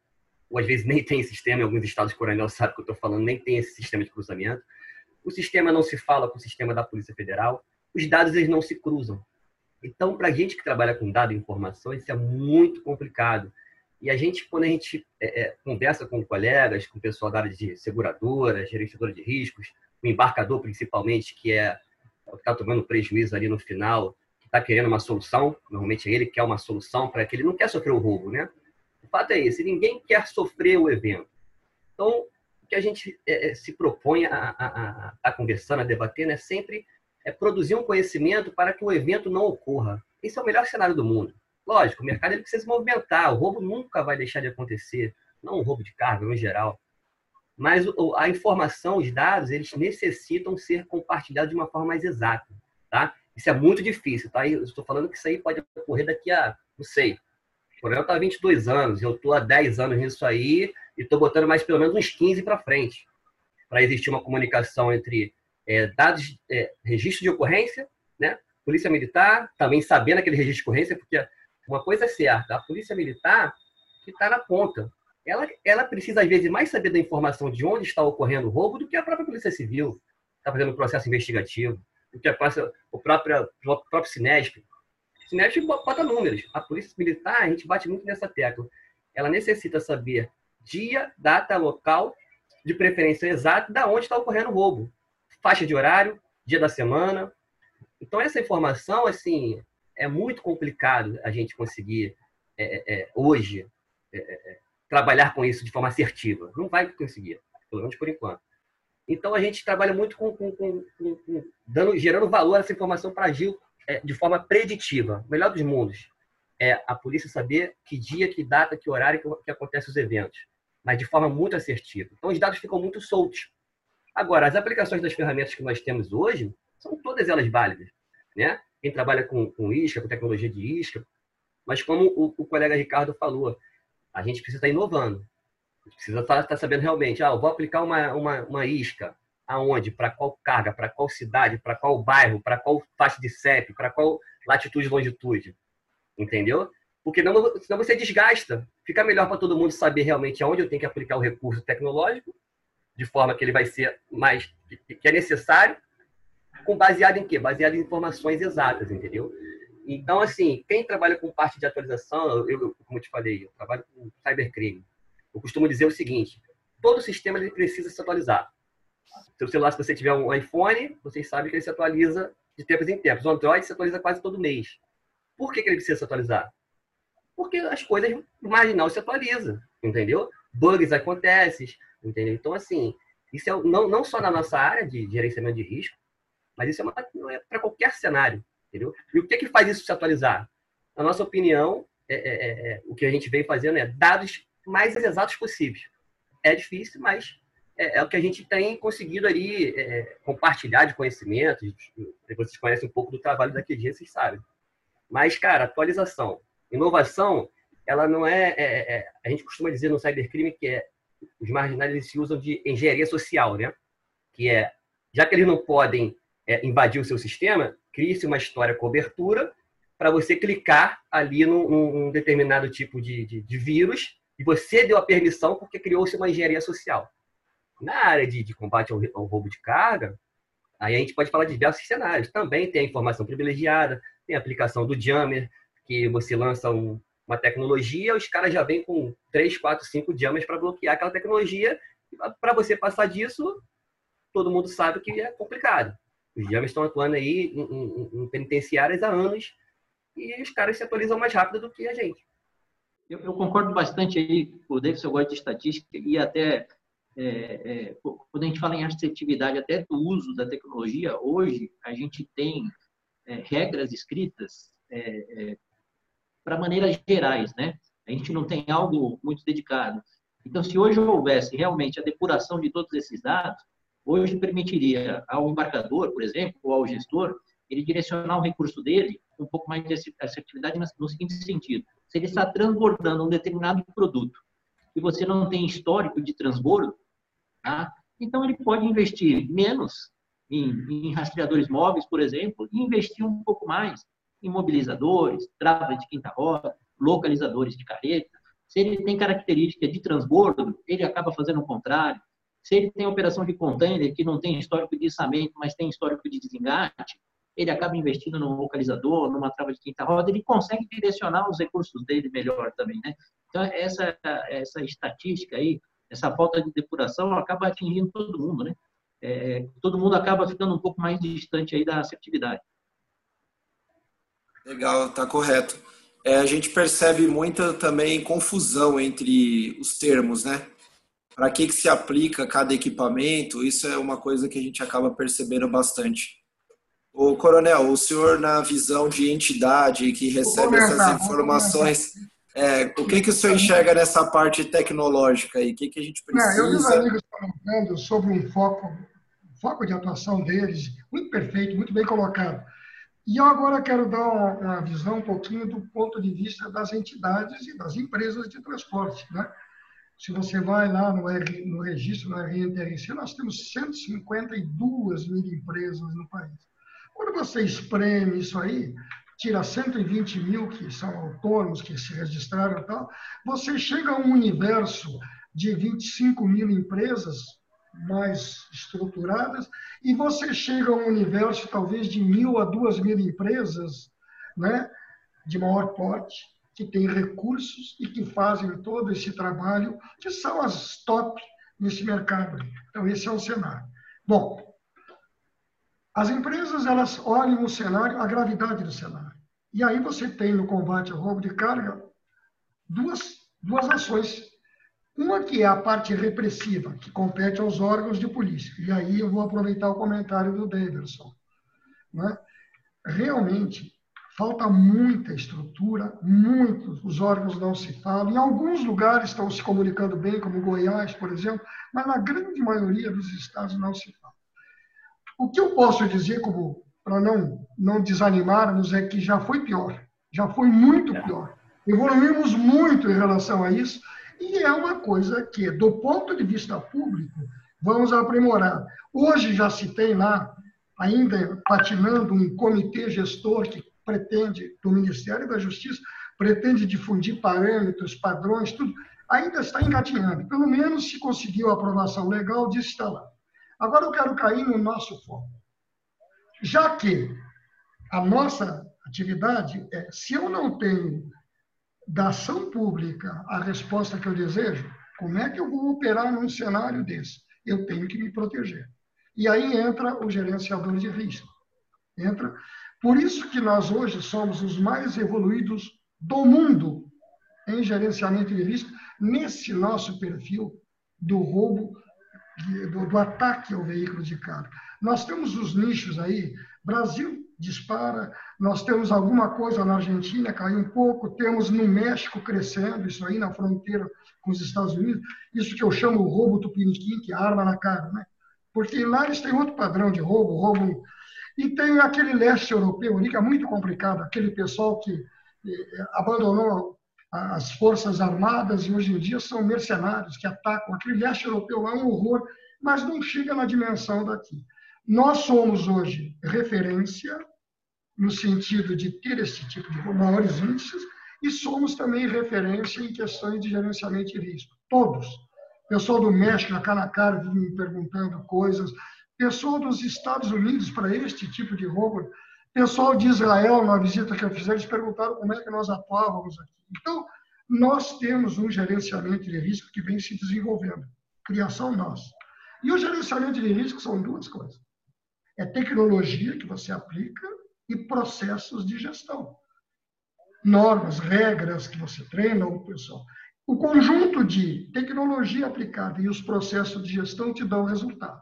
[SPEAKER 5] ou às vezes nem tem sistema, em alguns estados, o coronel sabe que eu estou falando, nem tem esse sistema de cruzamento. O sistema não se fala com o sistema da Polícia Federal, os dados eles não se cruzam. Então, para a gente que trabalha com dados e informação, isso é muito complicado. E a gente, quando a gente é, é, conversa com colegas, com o pessoal da área de seguradora, gerenciadora de riscos, o embarcador principalmente, que é o que está tomando prejuízo ali no final, está querendo uma solução, normalmente é ele quer uma solução para que ele não quer sofrer o roubo, né? O fato é esse, ninguém quer sofrer o evento. Então, que a gente é, é se propõe a, a, a, a, conversar, a debater, né, sempre é produzir um conhecimento para que o evento não ocorra. Esse é o melhor cenário do mundo. Lógico, o mercado ele precisa se movimentar, o roubo nunca vai deixar de acontecer, não o roubo de carga, em geral. Mas a informação, os dados, eles necessitam ser compartilhados de uma forma mais exata, tá? Isso é muito difícil, tá? Eu estou falando que isso aí pode ocorrer daqui a, não sei, o programa está há 22 anos, eu estou há 10 anos nisso aí e estou botando mais pelo menos uns 15 para frente, para existir uma comunicação entre é, dados, é, registro de ocorrência, né? Polícia Militar, também sabendo aquele registro de ocorrência, porque uma coisa é certa, a Polícia Militar que está na ponta, ela, ela precisa, às vezes, mais saber da informação de onde está ocorrendo o roubo do que a própria Polícia Civil, está fazendo um processo investigativo do que própria, o próprio, o próprio Sinesp. O Sinesp bota números. A Polícia Militar, a gente bate muito nessa tecla. Ela necessita saber dia, data, local, de preferência exata, da onde está ocorrendo o roubo. Faixa de horário, dia da semana. Então, essa informação, assim, é muito complicado a gente conseguir, é, é, é hoje, é, é, trabalhar com isso de forma assertiva. Não vai conseguir, pelo menos por enquanto. Então a gente trabalha muito com, com, com, com dando, gerando valor a essa informação para agir é, de forma preditiva. O melhor dos mundos é a polícia saber que dia, que data, que horário que, que acontecem os eventos, mas de forma muito assertiva. Então os dados ficam muito soltos. Agora, as aplicações das ferramentas que nós temos hoje são todas elas válidas, né? Quem trabalha com, com isca, com tecnologia de isca, mas como o, o colega Ricardo falou, a gente precisa estar inovando precisa estar, estar sabendo realmente, ah, eu vou aplicar uma, uma, uma isca, aonde, para qual carga, para qual cidade, para qual bairro, para qual faixa de CEP, para qual latitude e longitude. Entendeu? Porque não, senão você desgasta. Fica melhor para todo mundo saber realmente aonde eu tenho que aplicar o recurso tecnológico, de forma que ele vai ser mais que é necessário, com baseado em quê? Baseado em informações exatas, entendeu? Então, assim, quem trabalha com parte de atualização, eu, como eu te falei, eu trabalho com cybercrime. Eu costumo dizer o seguinte: todo sistema ele precisa se atualizar. Seu celular, se você tiver um iPhone, vocês sabem que ele se atualiza de tempos em tempos. O Android se atualiza quase todo mês. Por que, que ele precisa se atualizar? Porque as coisas marginal se atualiza, entendeu? Bugs acontecem, entendeu? Então, assim, isso é não, não só na nossa área de gerenciamento de risco, mas isso é, é para qualquer cenário, entendeu? E o que, que faz isso se atualizar? Na nossa opinião, é, é, é, é o que a gente vem fazendo é dados mais exatos possíveis. É difícil, mas é, é o que a gente tem conseguido ali é, compartilhar de conhecimentos. Vocês conhecem um pouco do trabalho daquele dia, vocês sabem. Mas, cara, atualização, inovação, ela não é, é, é a gente costuma dizer no cybercrime que é os marginais se usam de engenharia social, né? Que é, já que eles não podem é, invadir o seu sistema, crie-se uma história cobertura para você clicar ali num, num determinado tipo de, de, de, vírus e você deu a permissão porque criou-se uma engenharia social. Na área de, de combate ao, ao, roubo de carga, aí a gente pode falar de diversos cenários. Também tem a informação privilegiada, tem a aplicação do jammer, que você lança um, uma tecnologia, os caras já vêm com 3, 4, 5 jammers para bloquear aquela tecnologia. Para você passar disso, todo mundo sabe que é complicado. Os jammers estão atuando aí em, em, em penitenciárias há anos e os caras se atualizam mais rápido do que a gente.
[SPEAKER 4] Eu, eu concordo bastante aí com o Davidson, eu gosto de estatística e até é, é, quando a gente fala em assertividade, até do uso da tecnologia, hoje a gente tem é, regras escritas é, é, para maneiras gerais, né? A gente não tem algo muito dedicado. Então, se hoje houvesse realmente a depuração de todos esses dados, hoje permitiria ao embarcador, por exemplo, ou ao gestor, ele direcionar o recurso dele um pouco mais de assertividade no seguinte sentido se ele está transbordando um determinado produto e você não tem histórico de transbordo, tá? então ele pode investir menos em, em rastreadores móveis, por exemplo, e investir um pouco mais em mobilizadores, travas de quinta roda, localizadores de careta. Se ele tem característica de transbordo, ele acaba fazendo o contrário. Se ele tem operação de container, que não tem histórico de içamento, mas tem histórico de desengate, ele acaba investindo num localizador, numa trava de quinta roda, ele consegue direcionar os recursos dele melhor também, né? Então, essa, essa estatística aí, essa falta de depuração acaba atingindo todo mundo, né? É, todo mundo acaba ficando um pouco mais distante aí da assertividade.
[SPEAKER 3] Legal, tá correto. É, a gente percebe muita também confusão entre os termos, né? para que, que se aplica cada equipamento, isso é uma coisa que a gente acaba percebendo bastante. O coronel, o senhor na visão de entidade que recebe essas informações, é, o que, que o senhor enxerga nessa parte tecnológica aí? O que, que a gente precisa?
[SPEAKER 7] Não, eu vi os amigos comentando sobre um foco, um foco de atuação deles, muito perfeito, muito bem colocado. E eu agora quero dar uma, uma, visão um pouquinho do ponto de vista das entidades e das empresas de transporte. Né? Se você vai lá no, R, no registro, no RNTRC, nós temos 152 mil empresas no país. Quando você espreme isso aí, tira 120 mil que são autônomos, que se registraram e tal, você chega a um universo de 25 mil empresas mais estruturadas e você chega a um universo talvez de mil a duas mil empresas né, de maior porte, que têm recursos e que fazem todo esse trabalho, que são as top nesse mercado. Então, esse é o cenário. Bom, as empresas elas olham o cenário, a gravidade do cenário. E aí você tem no combate ao roubo de carga duas, duas ações. Uma que é a parte repressiva, que compete aos órgãos de polícia. E aí eu vou aproveitar o comentário do Davidson. Né? Realmente, falta muita estrutura, muitos, os órgãos não se falam. Em alguns lugares estão se comunicando bem, como Goiás, por exemplo, mas na grande maioria dos estados não se fala. O que eu posso dizer, como para não, não desanimarmos, é que já foi pior, já foi muito é. pior. Evoluímos muito em relação a isso, e é uma coisa que, do ponto de vista público, vamos aprimorar. Hoje já se tem lá, ainda patinando, um comitê gestor que pretende, do Ministério da Justiça, pretende difundir parâmetros, padrões, tudo, ainda está engatinhando. Pelo menos se conseguiu a aprovação legal, disso está lá. Agora eu quero cair no nosso foco. Já que a nossa atividade é, se eu não tenho da ação pública a resposta que eu desejo, como é que eu vou operar num cenário desse? Eu tenho que me proteger. E aí entra o gerenciador de risco. Entra. Por isso que nós hoje somos os mais evoluídos do mundo em gerenciamento de risco, nesse nosso perfil do roubo do, do ataque ao veículo de carga. Nós temos os nichos aí, Brasil dispara, nós temos alguma coisa na Argentina, caiu um pouco, temos no México crescendo, isso aí na fronteira com os Estados Unidos, isso que eu chamo roubo tupiniquim, que é arma na cara, né? Porque lá eles têm outro padrão de roubo, roubo... E tem aquele leste europeu que é muito complicado, aquele pessoal que eh, abandonou as forças armadas hoje em dia são mercenários que atacam. Aquele leste europeu é um horror, mas não chega na dimensão daqui. Nós somos hoje referência no sentido de ter esse tipo de maiores índices e somos também referência em questões de gerenciamento de risco. Todos. Pessoal do México, cara a cara, vive me perguntando coisas. Pessoal dos Estados Unidos para este tipo de roubo. Pessoal de Israel, na visita que eu fiz, eles perguntaram como é que nós atuávamos aqui. Então, nós temos um gerenciamento de risco que vem se desenvolvendo, criação nossa. E o gerenciamento de risco são duas coisas: é tecnologia que você aplica e processos de gestão. Normas, regras que você treina o pessoal. O conjunto de tecnologia aplicada e os processos de gestão te dão resultado.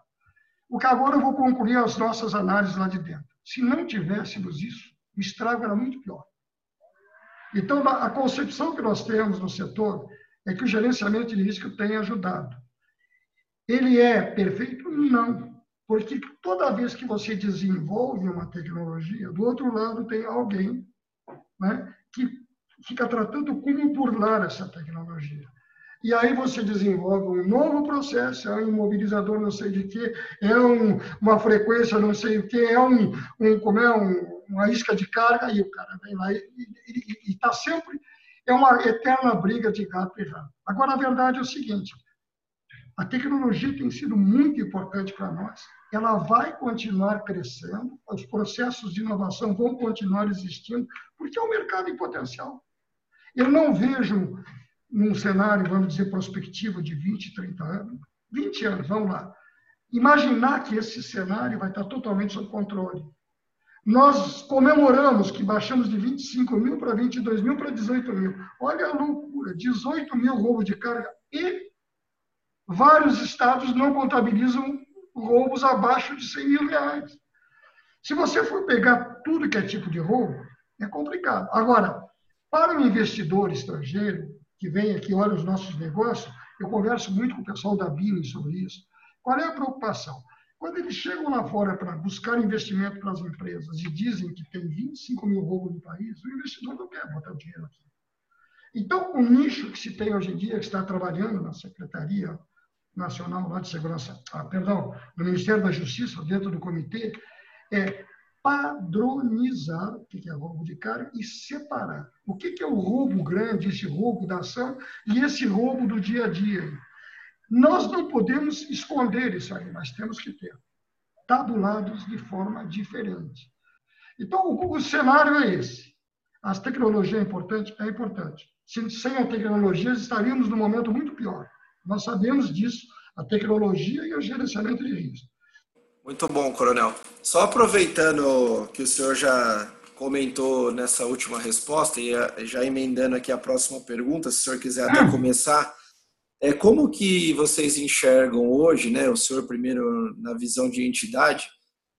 [SPEAKER 7] O que agora eu vou concluir as nossas análises lá de dentro. Se não tivéssemos isso, o estrago era muito pior. Então, a concepção que nós temos no setor é que o gerenciamento de risco tem ajudado. Ele é perfeito? Não. Porque toda vez que você desenvolve uma tecnologia, do outro lado tem alguém né, que fica tratando como burlar essa tecnologia. E aí você desenvolve um novo processo, é um imobilizador não sei de quê, é um, uma frequência não sei o quê, é um, um como é um, uma isca de carga e o cara vem lá e está sempre. É uma eterna briga de gato e rato. Agora, a verdade é o seguinte: a tecnologia tem sido muito importante para nós, ela vai continuar crescendo, os processos de inovação vão continuar existindo, porque é um mercado em potencial. Eu não vejo num cenário, vamos dizer, prospectivo de 20, 30 anos, 20 anos, vamos lá, imaginar que esse cenário vai estar totalmente sob controle. Nós comemoramos que baixamos de 25 mil para 22 mil para 18 mil. Olha a loucura, 18 mil roubo de carga e vários estados não contabilizam roubos abaixo de 100 mil reais. Se você for pegar tudo que é tipo de roubo, é complicado. Agora, para o investidor estrangeiro que vem aqui olha os nossos negócios, eu converso muito com o pessoal da BIM sobre isso. Qual é a preocupação? Quando eles chegam lá fora para buscar investimento para as empresas e dizem que tem 25 mil roubos no país, o investidor não quer botar o dinheiro aqui. Então, o nicho que se tem hoje em dia, que está trabalhando na Secretaria Nacional de Segurança, ah, perdão, no Ministério da Justiça, dentro do comitê, é padronizar o que é roubo de carga e separar. O que é o roubo grande, esse roubo da ação e esse roubo do dia a dia. Nós não podemos esconder isso aí, nós temos que ter tabulados de forma diferente. Então, o, o cenário é esse. As tecnologias é importante? É importante. Sem a tecnologia, estaríamos num momento muito pior. Nós sabemos disso, a tecnologia e o gerenciamento de risco.
[SPEAKER 3] Muito bom, Coronel. Só aproveitando que o senhor já comentou nessa última resposta e já emendando aqui a próxima pergunta, se o senhor quiser até começar, é como que vocês enxergam hoje, né, o senhor primeiro na visão de entidade,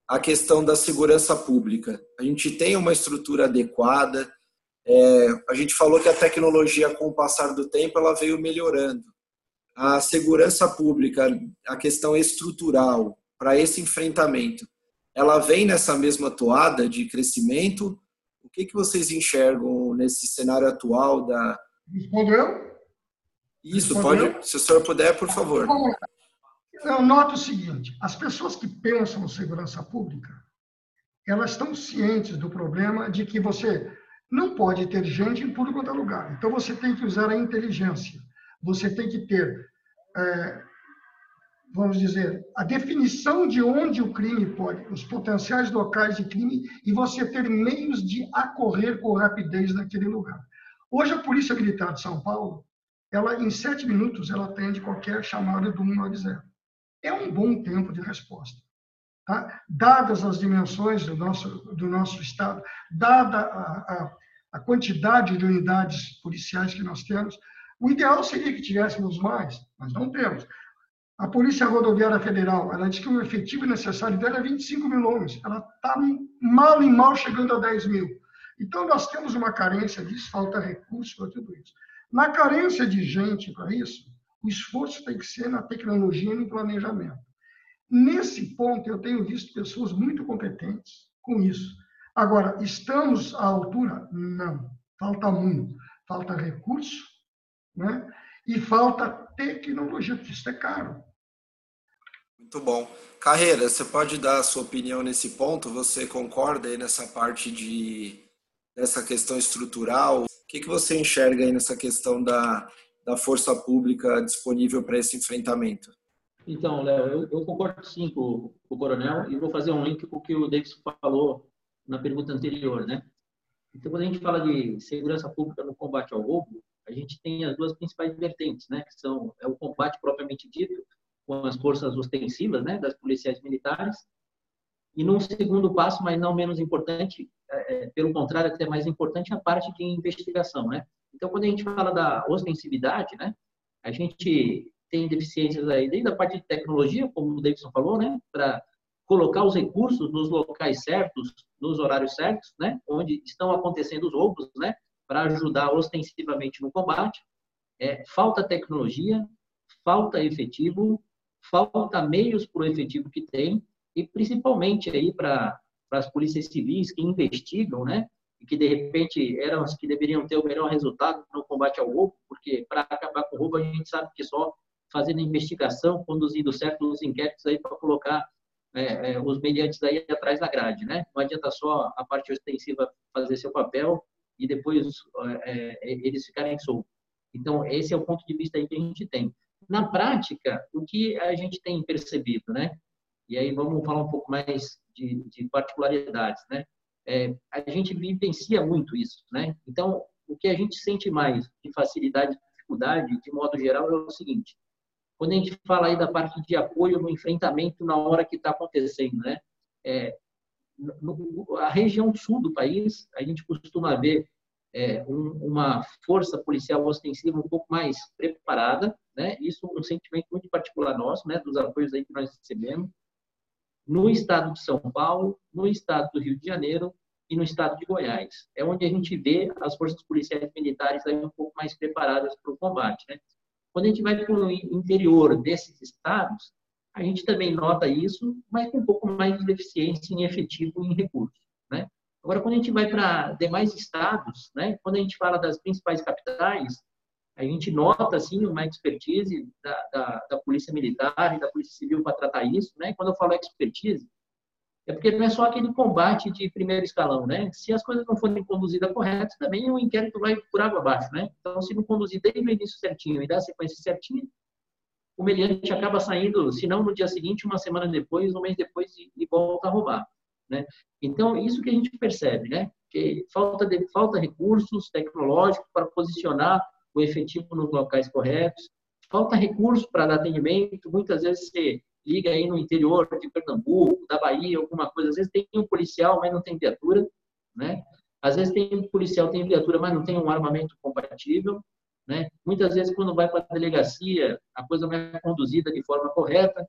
[SPEAKER 3] a questão da segurança pública? A gente tem uma estrutura adequada, é, a gente falou que a tecnologia, com o passar do tempo, ela veio melhorando. A segurança pública, a questão estrutural para esse enfrentamento, ela vem nessa mesma toada de crescimento? O que, que vocês enxergam nesse cenário atual da...
[SPEAKER 7] Respondeu?
[SPEAKER 3] Isso, pode, se o senhor puder, por favor.
[SPEAKER 7] Eu noto o seguinte: as pessoas que pensam em segurança pública, elas estão cientes do problema de que você não pode ter gente em tudo quanto é lugar. Então você tem que usar a inteligência. Você tem que ter, é, vamos dizer, a definição de onde o crime pode, os potenciais locais de crime, e você ter meios de acorrer com rapidez naquele lugar. Hoje a Polícia Militar de São Paulo ela em sete minutos ela atende qualquer chamada do 190. É um bom tempo de resposta. Tá? Dadas as dimensões do nosso, do nosso Estado, dada a, a, a quantidade de unidades policiais que nós temos, o ideal seria que tivéssemos mais, mas não temos. A Polícia Rodoviária Federal, ela diz que o efetivo necessário dela é 25 mil homens. Ela está mal e mal chegando a 10 mil. Então, nós temos uma carência disso, falta recurso para tudo isso. Na carência de gente para isso, o esforço tem que ser na tecnologia e no planejamento. Nesse ponto, eu tenho visto pessoas muito competentes com isso. Agora, estamos à altura? Não. Falta muito. Falta recurso né? e falta tecnologia, porque isso é caro.
[SPEAKER 3] Muito bom. Carreira, você pode dar a sua opinião nesse ponto? Você concorda aí nessa parte de dessa questão estrutural o que, que você enxerga aí nessa questão da, da força pública disponível para esse enfrentamento?
[SPEAKER 4] Então, Léo, eu, eu, concordo sim com, com, o coronel e vou fazer um link com o que o Davidson falou na pergunta anterior, né? Então, quando a gente fala de segurança pública no combate ao roubo, a gente tem as duas principais vertentes, né? Que são é o combate propriamente dito com as forças ostensivas, né? Das policiais militares e num segundo passo, mas não menos importante, é, é, pelo contrário, até mais importante, a parte de investigação, né? Então, quando a gente fala da ostensividade, né? A gente tem deficiências aí desde a parte de tecnologia, como o Davidson falou, né? Para colocar os recursos nos locais certos, nos horários certos, né? Onde estão acontecendo os roubos, né? Para ajudar ostensivamente no combate. É, falta tecnologia, falta efetivo, falta meios para o efetivo que tem e principalmente aí para as polícias civis que investigam, né? E que de repente eram as que deveriam ter o melhor resultado no combate ao roubo, porque para acabar com o roubo a gente sabe que só fazendo investigação, conduzindo certos inquéritos aí para colocar é, é, os mediantes aí atrás da grade, né? Não adianta só a parte ostensiva fazer seu papel e depois é, é eles ficarem soltos. Então, esse é o ponto de vista aí que a gente tem. Na prática, o que a gente tem percebido, né? E aí vamos falar um pouco mais de, de particularidades, né? É, a gente vivencia muito isso, né? Então, o que a gente sente mais de facilidade dificuldade, de modo geral, é o seguinte: quando a gente fala aí da parte de apoio no enfrentamento na hora que está acontecendo, né? É, no, a região sul do país, a gente costuma ver é, um, uma força policial ostensiva um pouco mais preparada, né? Isso é um sentimento muito particular nosso, né? Dos apoios aí que nós recebemos no estado de São Paulo, no estado do Rio de Janeiro e no estado de Goiás. É onde a gente vê as forças policiais militares aí um pouco mais preparadas para o combate, né? Quando a gente vai para o interior desses estados, a gente também nota isso, mas com um pouco mais de deficiência em efetivo e em recursos, né? Agora, quando a gente vai para demais estados, né, quando a gente fala das principais capitais, a gente nota assim uma expertise da, da, da Polícia Militar e da Polícia Civil para tratar isso, né? Quando eu falo expertise, é porque não é só aquele combate de primeiro escalão, né? Se as coisas não forem conduzidas corretas, também o inquérito vai por água abaixo, né? Então, se não conduzir desde o início certinho e dar a sequência certinha, o meliante acaba saindo, se não no dia seguinte, uma semana depois, um mês depois e, e volta a roubar. Né? Então, isso que a gente percebe, né? que falta, de, falta recursos tecnológicos para posicionar o efetivo nos locais corretos, falta recursos para dar atendimento, muitas vezes você liga aí no interior de Pernambuco, da Bahia, alguma coisa, às vezes tem um policial, mas não tem viatura, né? Às vezes tem um policial, tem viatura, mas não tem um armamento compatível, né? Muitas vezes quando vai para a delegacia, a coisa não é conduzida de forma correta,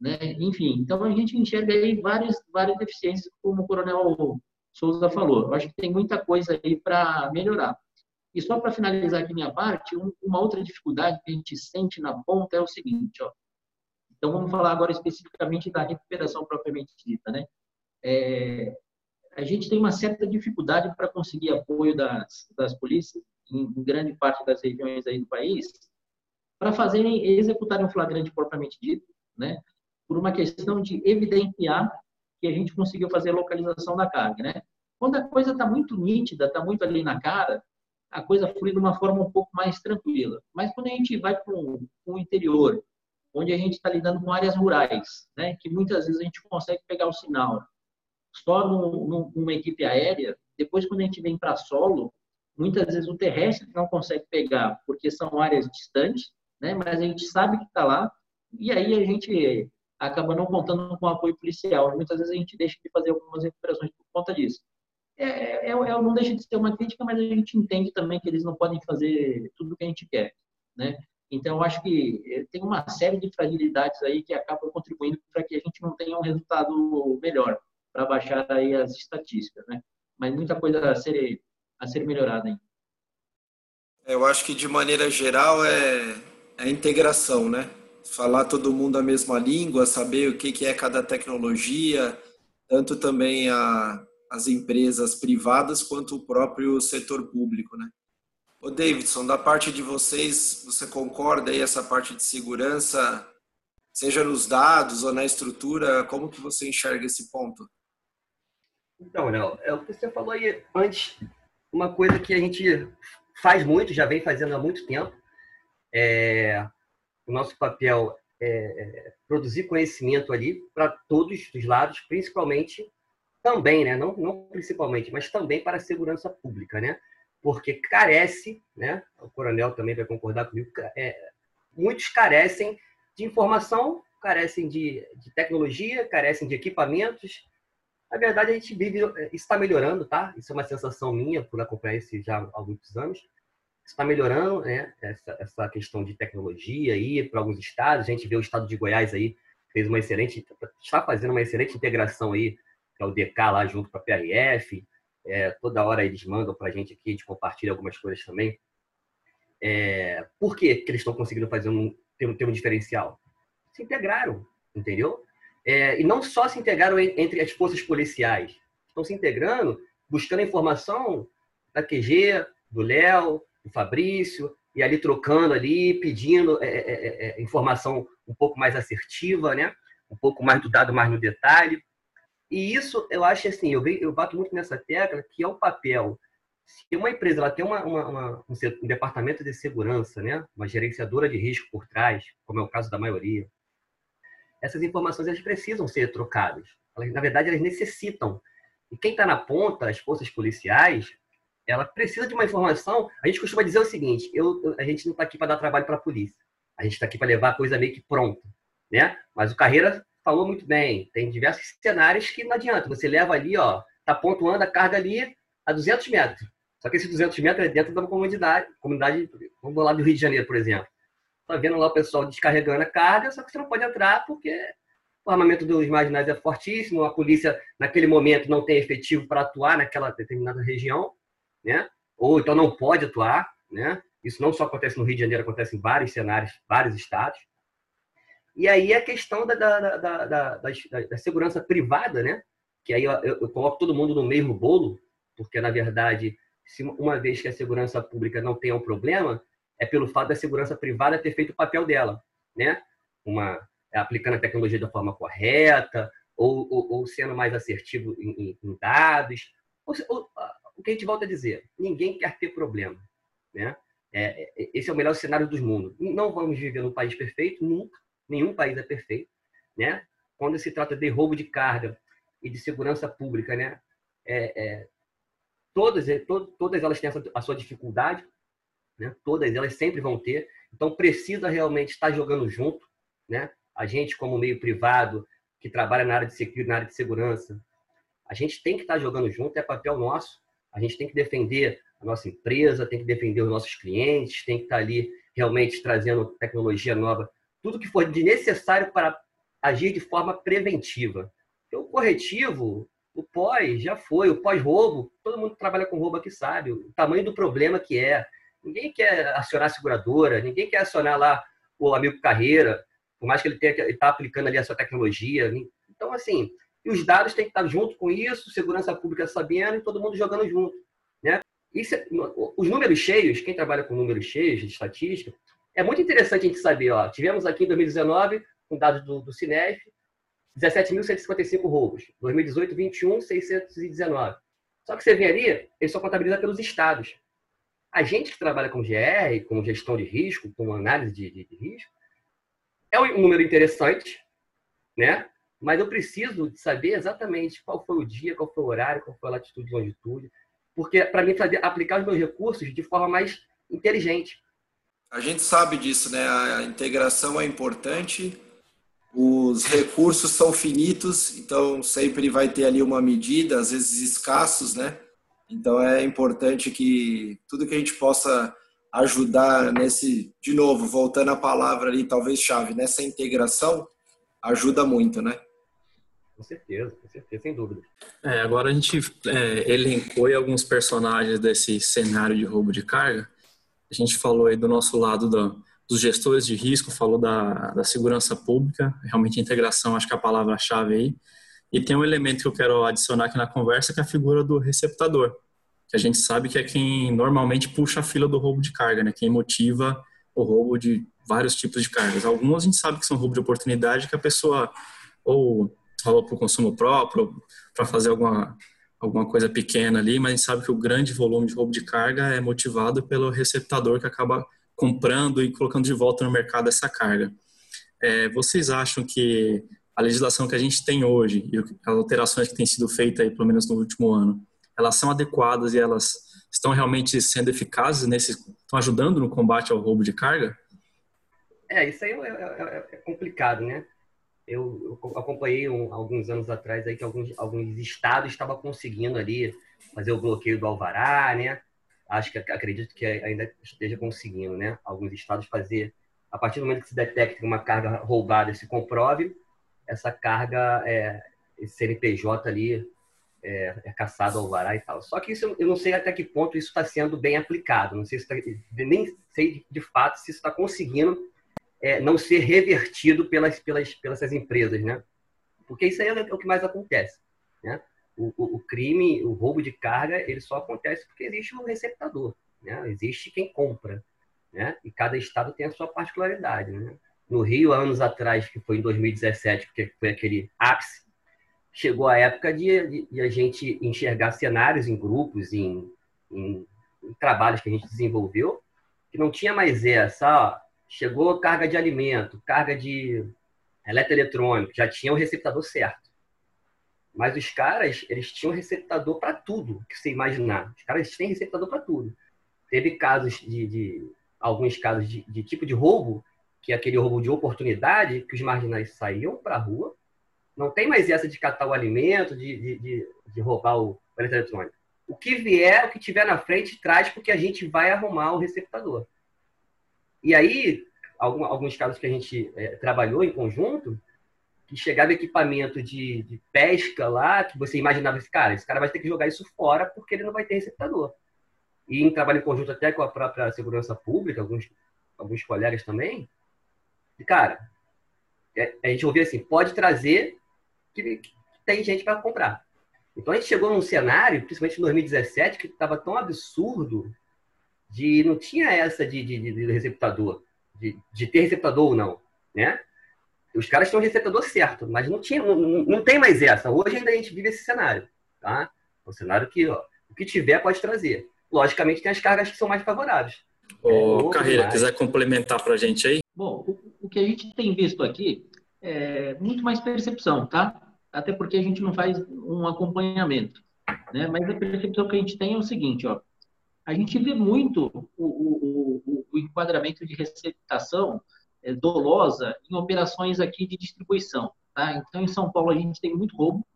[SPEAKER 4] né? Enfim, então a gente enxerga aí várias, várias deficiências, como o Coronel Souza falou. Eu acho que tem muita coisa aí para melhorar. E só para finalizar aqui minha parte, uma outra dificuldade que a gente sente na ponta é o seguinte, ó. Então vamos falar agora especificamente da recuperação propriamente dita, né? É, a gente tem uma certa dificuldade para conseguir apoio das, das polícias em grande parte das regiões aí do país para fazerem executarem um flagrante propriamente dito, né? Por uma questão de evidenciar que a gente conseguiu fazer a localização da carga, né? Quando a coisa está muito nítida, está muito ali na cara, a coisa flui de uma forma um pouco mais tranquila. Mas quando a gente vai para o interior, onde a gente está lidando com áreas rurais, né, que muitas vezes a gente consegue pegar o sinal só numa equipe aérea, depois quando a gente vem para solo, muitas vezes o terrestre não consegue pegar, porque são áreas distantes, né, mas a gente sabe que está lá, e aí a gente acaba não contando com apoio policial. Muitas vezes a gente deixa de fazer algumas recuperações por conta disso. É, é, é, é, não deixa de ser uma crítica, mas a gente entende também que eles não podem fazer tudo o que a gente quer, né? Então, acho que eh, tem uma série de fragilidades aí que acabam contribuindo para que a gente não tenha um resultado melhor para baixar aí as estatísticas, né? Mas muita coisa a ser a ser melhorada ainda.
[SPEAKER 3] Eu acho que de maneira geral é, é a integração, né? Falar todo mundo a mesma língua, saber o que, é cada tecnologia, tanto também a, as empresas privadas quanto o próprio setor público, né? O Davidson, da parte de vocês, você concorda aí essa parte de segurança, seja nos dados ou na estrutura, como que você enxerga esse ponto?
[SPEAKER 5] Então, Léo, é o que você falou aí antes, uma coisa que a gente faz muito, já vem fazendo há muito tempo, é o nosso papel é, é produzir conhecimento ali para todos os lados, principalmente também, né? Não, não principalmente, mas também para a segurança pública, né? Porque carece, né? O coronel também vai concordar comigo. É, muitos carecem de informação, carecem de, de tecnologia, carecem de equipamentos. Na verdade, a gente vive, está melhorando, tá? Isso é uma sensação minha por acompanhar isso já há muitos anos está melhorando né, essa, essa questão de tecnologia aí para alguns estados. A gente vê o estado de Goiás aí, fez uma excelente, está fazendo uma excelente integração aí, que é o DK lá junto com a PRF. É, toda hora eles mandam para a gente aqui, a gente compartilha algumas coisas também. É, por que, que eles estão conseguindo fazer um, ter, um, ter um diferencial? Se integraram, entendeu? É, e não só se integraram entre as forças policiais, estão se integrando, buscando informação da QG, do Léo, o Fabrício, e ali trocando ali, pedindo é é, é, é, informação um pouco mais assertiva, né? um pouco mais do dado mais no detalhe. E isso, eu acho assim, eu, eu bato muito nessa tecla, que é o papel. Se uma empresa ela tem uma, uma, uma, um, um, departamento de segurança, né? uma gerenciadora de risco por trás, como é o caso da maioria, essas informações elas precisam ser trocadas. Elas, na verdade, elas necessitam. E quem está na ponta, as forças policiais, ela precisa de uma informação. A gente costuma dizer o seguinte: eu, a gente não está aqui para dar trabalho para a polícia. A gente está aqui para levar a coisa meio que pronta, né? Mas o Carreira falou muito bem. Tem diversos cenários que não adianta. Você leva ali, ó, tá pontuando a carga ali a 200 metros. Só que esses 200 metros é dentro de uma comunidade, comunidade, vamos lá do Rio de Janeiro, por exemplo. Tá vendo lá o pessoal descarregando a carga, só que você não pode entrar porque o armamento dos marginais é fortíssimo, a polícia, naquele momento, não tem efetivo para atuar naquela determinada região, né? ou então não pode atuar. Né? Isso não só acontece no Rio de Janeiro, acontece em vários cenários, vários estados. E aí a questão da, da, da, da, da segurança privada, né? que aí eu, eu, coloco todo mundo no mesmo bolo, porque, na verdade, se uma vez que a segurança pública não tem um problema, é pelo fato da segurança privada ter feito o papel dela, né? Uma, aplicando a tecnologia da forma correta, ou, ou, ou sendo mais assertivo em, em dados. Ou, o que a gente volta a dizer? Ninguém quer ter problema. Né? É, é, esse é o melhor cenário dos mundos. Não vamos viver num país perfeito, nunca. Nenhum país é perfeito. Né? Quando se trata de roubo de carga e de segurança pública, né? É, é, todas, todas elas têm a sua dificuldade, né? todas elas sempre vão ter. Então, precisa realmente estar jogando junto. Né? a gente como meio privado que trabalha na área de na área de segurança, a gente tem que estar jogando junto, é papel nosso. A gente tem que defender a nossa empresa, tem que defender os nossos clientes, tem que estar ali realmente trazendo tecnologia nova, tudo que for de necessário para agir de forma preventiva. O corretivo, o pós já foi, o pós-roubo, todo mundo que trabalha com roubo aqui sabe o tamanho do problema que é. Ninguém quer acionar a seguradora, ninguém quer acionar lá o amigo carreira, por mais que ele tenha que estar tá aplicando ali a sua tecnologia. Então, assim, e os dados têm que estar junto com isso, segurança pública sabendo e todo mundo jogando junto. Né? Isso, é, os números cheios, quem trabalha com números cheios de estatística, é muito interessante a gente saber. Ó, tivemos aqui em 2019, com dados do, do Cinef, 17.155 roubos. 2018, 21.619. Só que você vê ali, ele só contabiliza pelos estados. A gente que trabalha com GR, com gestão de risco, com análise de, de, de risco, é um número interessante, né? Mas eu preciso saber exatamente qual foi o dia, qual foi o horário, qual foi a latitude e longitude, porque para mim fazer, aplicar os meus recursos de forma mais inteligente.
[SPEAKER 3] A gente sabe disso, né? A integração é importante, os recursos são finitos, então sempre vai ter ali uma medida, às vezes escassos, né? Então é importante que tudo que a gente possa ajudar nesse, de novo, voltando à palavra ali, talvez chave, nessa integração, ajuda muito, né?
[SPEAKER 5] Com certeza, com certeza, sem dúvida.
[SPEAKER 6] É, agora a gente é, elencou alguns personagens desse cenário de roubo de carga. A gente falou aí do nosso lado dos gestores de risco, falou da, da segurança pública, realmente integração acho que é a palavra-chave aí. E tem um elemento que eu quero adicionar aqui na conversa, que é a figura do receptador que a gente sabe que é quem normalmente puxa a fila do roubo de carga, né? Quem motiva o roubo de vários tipos de cargas. Alguns a gente sabe que são roubo de oportunidade que a pessoa ou rouba para o consumo próprio, para fazer alguma, alguma coisa pequena ali, mas a gente sabe que o grande volume de roubo de carga é motivado pelo receptador que acaba comprando e colocando de volta no mercado essa carga. É, vocês acham que a legislação que a gente tem hoje e as alterações que têm sido feitas aí, pelo menos no último ano, elas são adequadas e elas estão realmente sendo eficazes nesse, estão ajudando no combate ao roubo de carga?
[SPEAKER 5] É, isso aí é, é, é complicado, né? Eu, acompanhei um, alguns anos atrás aí que alguns, alguns estados estavam conseguindo ali fazer o bloqueio do alvará, né? Acho que acredito que ainda esteja conseguindo, né? Alguns estados fazer a partir do momento que se detecta uma carga roubada, se comprove essa carga, é, esse CNPJ ali é, é caçado ao alvará e tal. Só que isso eu não sei até que ponto isso está sendo bem aplicado. Não sei se tá, nem sei de fato se está conseguindo é, não ser revertido pelas, pelas, pelas empresas, né? Porque isso aí é o que mais acontece, né? O, o, o, crime, o roubo de carga, ele só acontece porque existe um receptador, né? Existe quem compra, né? E cada estado tem a sua particularidade, né? No Rio, anos atrás, que foi em 2017, porque foi aquele ápice chegou a época de, de, de, a gente enxergar cenários em grupos, em, em, em, trabalhos que a gente desenvolveu, que não tinha mais essa, ó, chegou carga de alimento, carga de eletroeletrônico, já tinha o receptador certo. Mas os caras, eles tinham receptador para tudo que você imaginar. Os caras têm receptador para tudo. Teve casos de, de alguns casos de, de tipo de roubo, que é aquele roubo de oportunidade, que os marginais saíam para a rua não tem mais essa de catar o alimento, de, de, de, roubar o eletroeletrônico. o que vier, o que tiver na frente, traz porque a gente vai arrumar o receptador. E aí, alguns casos que a gente é, trabalhou em conjunto, que chegava equipamento de, de, pesca lá, que você imaginava esse cara, esse cara vai ter que jogar isso fora porque ele não vai ter receptador. E em trabalho em conjunto até com a própria segurança pública, alguns, alguns colegas também, e, cara, é, a gente ouvia assim, pode trazer que, que tem gente para comprar. Então a gente chegou num cenário, principalmente em 2017, que estava tão absurdo de não tinha essa de, de, de receptador, de, de, ter receptador ou não, né? Os caras têm o receptador certo, mas não tinha, não, não, tem mais essa. Hoje ainda a gente vive esse cenário, tá? É um cenário que ó, o que tiver pode trazer. Logicamente tem as cargas que são mais favoráveis.
[SPEAKER 6] Ô, é, Carreira, mais. quiser complementar para a gente aí?
[SPEAKER 4] Bom, o, o que a gente tem visto aqui é muito mais percepção, tá? até porque a gente não faz um acompanhamento. Né? Mas a percepção que a gente tem é o seguinte, ó, a gente vê muito o, o, o, o enquadramento de receptação é, dolosa em operações aqui de distribuição. Tá? Então, em São Paulo, a gente tem muito roubo,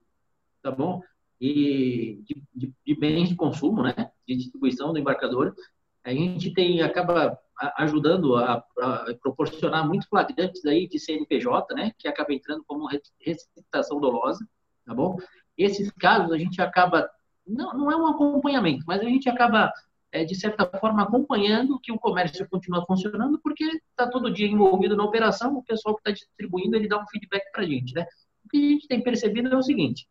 [SPEAKER 4] tá bom? E de, de, de bens de consumo, né? De distribuição do embarcador. A gente tem, acaba ajudando a, a, proporcionar muito flagrantes aí de CNPJ, né, que acaba entrando como receptação dolosa, tá bom? Esses casos a gente acaba, não, não é um acompanhamento, mas a gente acaba, é, de certa forma, acompanhando que o comércio continua funcionando, porque está todo dia envolvido na operação, o pessoal que está distribuindo, ele dá um feedback para a gente, né? O que a gente tem percebido é o seguinte,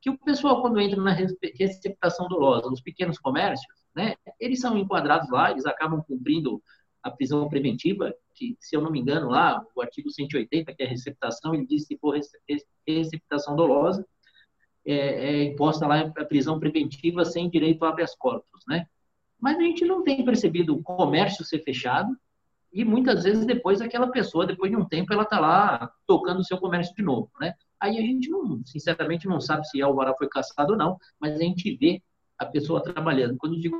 [SPEAKER 4] que o pessoal, quando entra na receptação dolosa, nos pequenos comércios, né, eles são enquadrados lá, eles acabam cumprindo a prisão preventiva, que, se eu não me engano, lá, o artigo 180, que é a receptação, ele diz que for receptação dolosa, é, é, imposta lá a prisão preventiva sem direito a habeas corpus, né? Mas a gente não tem percebido o comércio ser fechado e muitas vezes depois aquela pessoa, depois de um tempo, ela está lá tocando o seu comércio de novo, né? Aí a gente não, sinceramente, não sabe se o alvará foi caçado ou não, mas a gente vê a pessoa trabalhando. Quando digo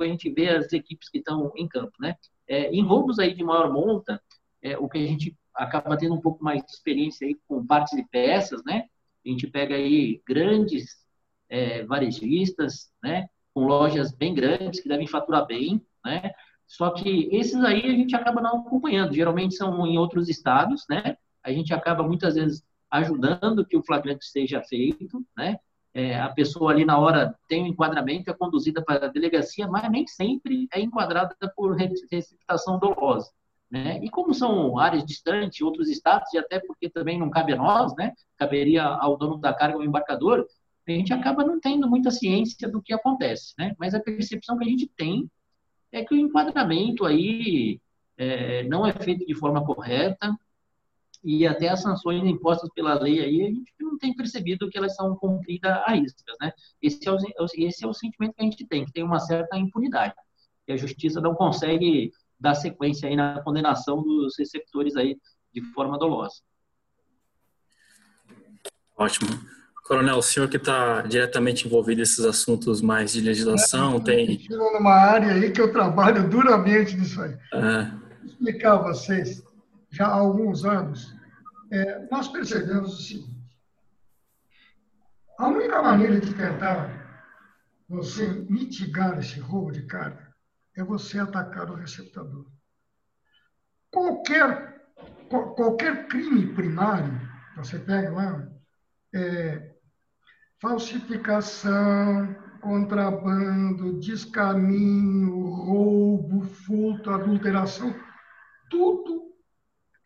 [SPEAKER 4] a gente vê as equipes que estão em campo, né? É, em roubos aí de maior monta, é, o que a gente acaba tendo um pouco mais de experiência aí com partes e peças, né? A gente pega aí grandes é, varejistas, né? Com lojas bem grandes que devem faturar bem, né? Só que esses aí a gente acaba não acompanhando. Geralmente são em outros estados, né? A gente acaba muitas vezes ajudando que o flagrante seja feito, né? É, a pessoa ali na hora tem um enquadramento, é conduzida para a delegacia, mas nem sempre é enquadrada por receptação dolosa. Né? E como são áreas distantes, outros estados, e até porque também não cabe a nós, né? caberia ao dono da carga, ao embarcador, a gente acaba não tendo muita ciência do que acontece. Né? Mas a percepção que a gente tem é que o enquadramento aí é, não é feito de forma correta, e até as sanções impostas pela lei aí, a gente não tem percebido que elas são cumpridas a riscas, né? Esse é, o, esse é o sentimento que a gente tem, que tem uma certa impunidade, que a justiça não consegue dar sequência aí na condenação dos receptores aí de forma dolosa.
[SPEAKER 6] Ótimo. Coronel, o senhor que está diretamente envolvido nesses assuntos mais de legislação, é, tem...
[SPEAKER 7] numa área aí que eu trabalho duramente nisso aí. É. Vou explicar a vocês, já há alguns anos, é, nós percebemos o seguinte: a única maneira de tentar você mitigar esse roubo de carga é você atacar o receptador. Qualquer, qualquer crime primário, você pega lá, é, falsificação, contrabando, descaminho, roubo, furto, adulteração, tudo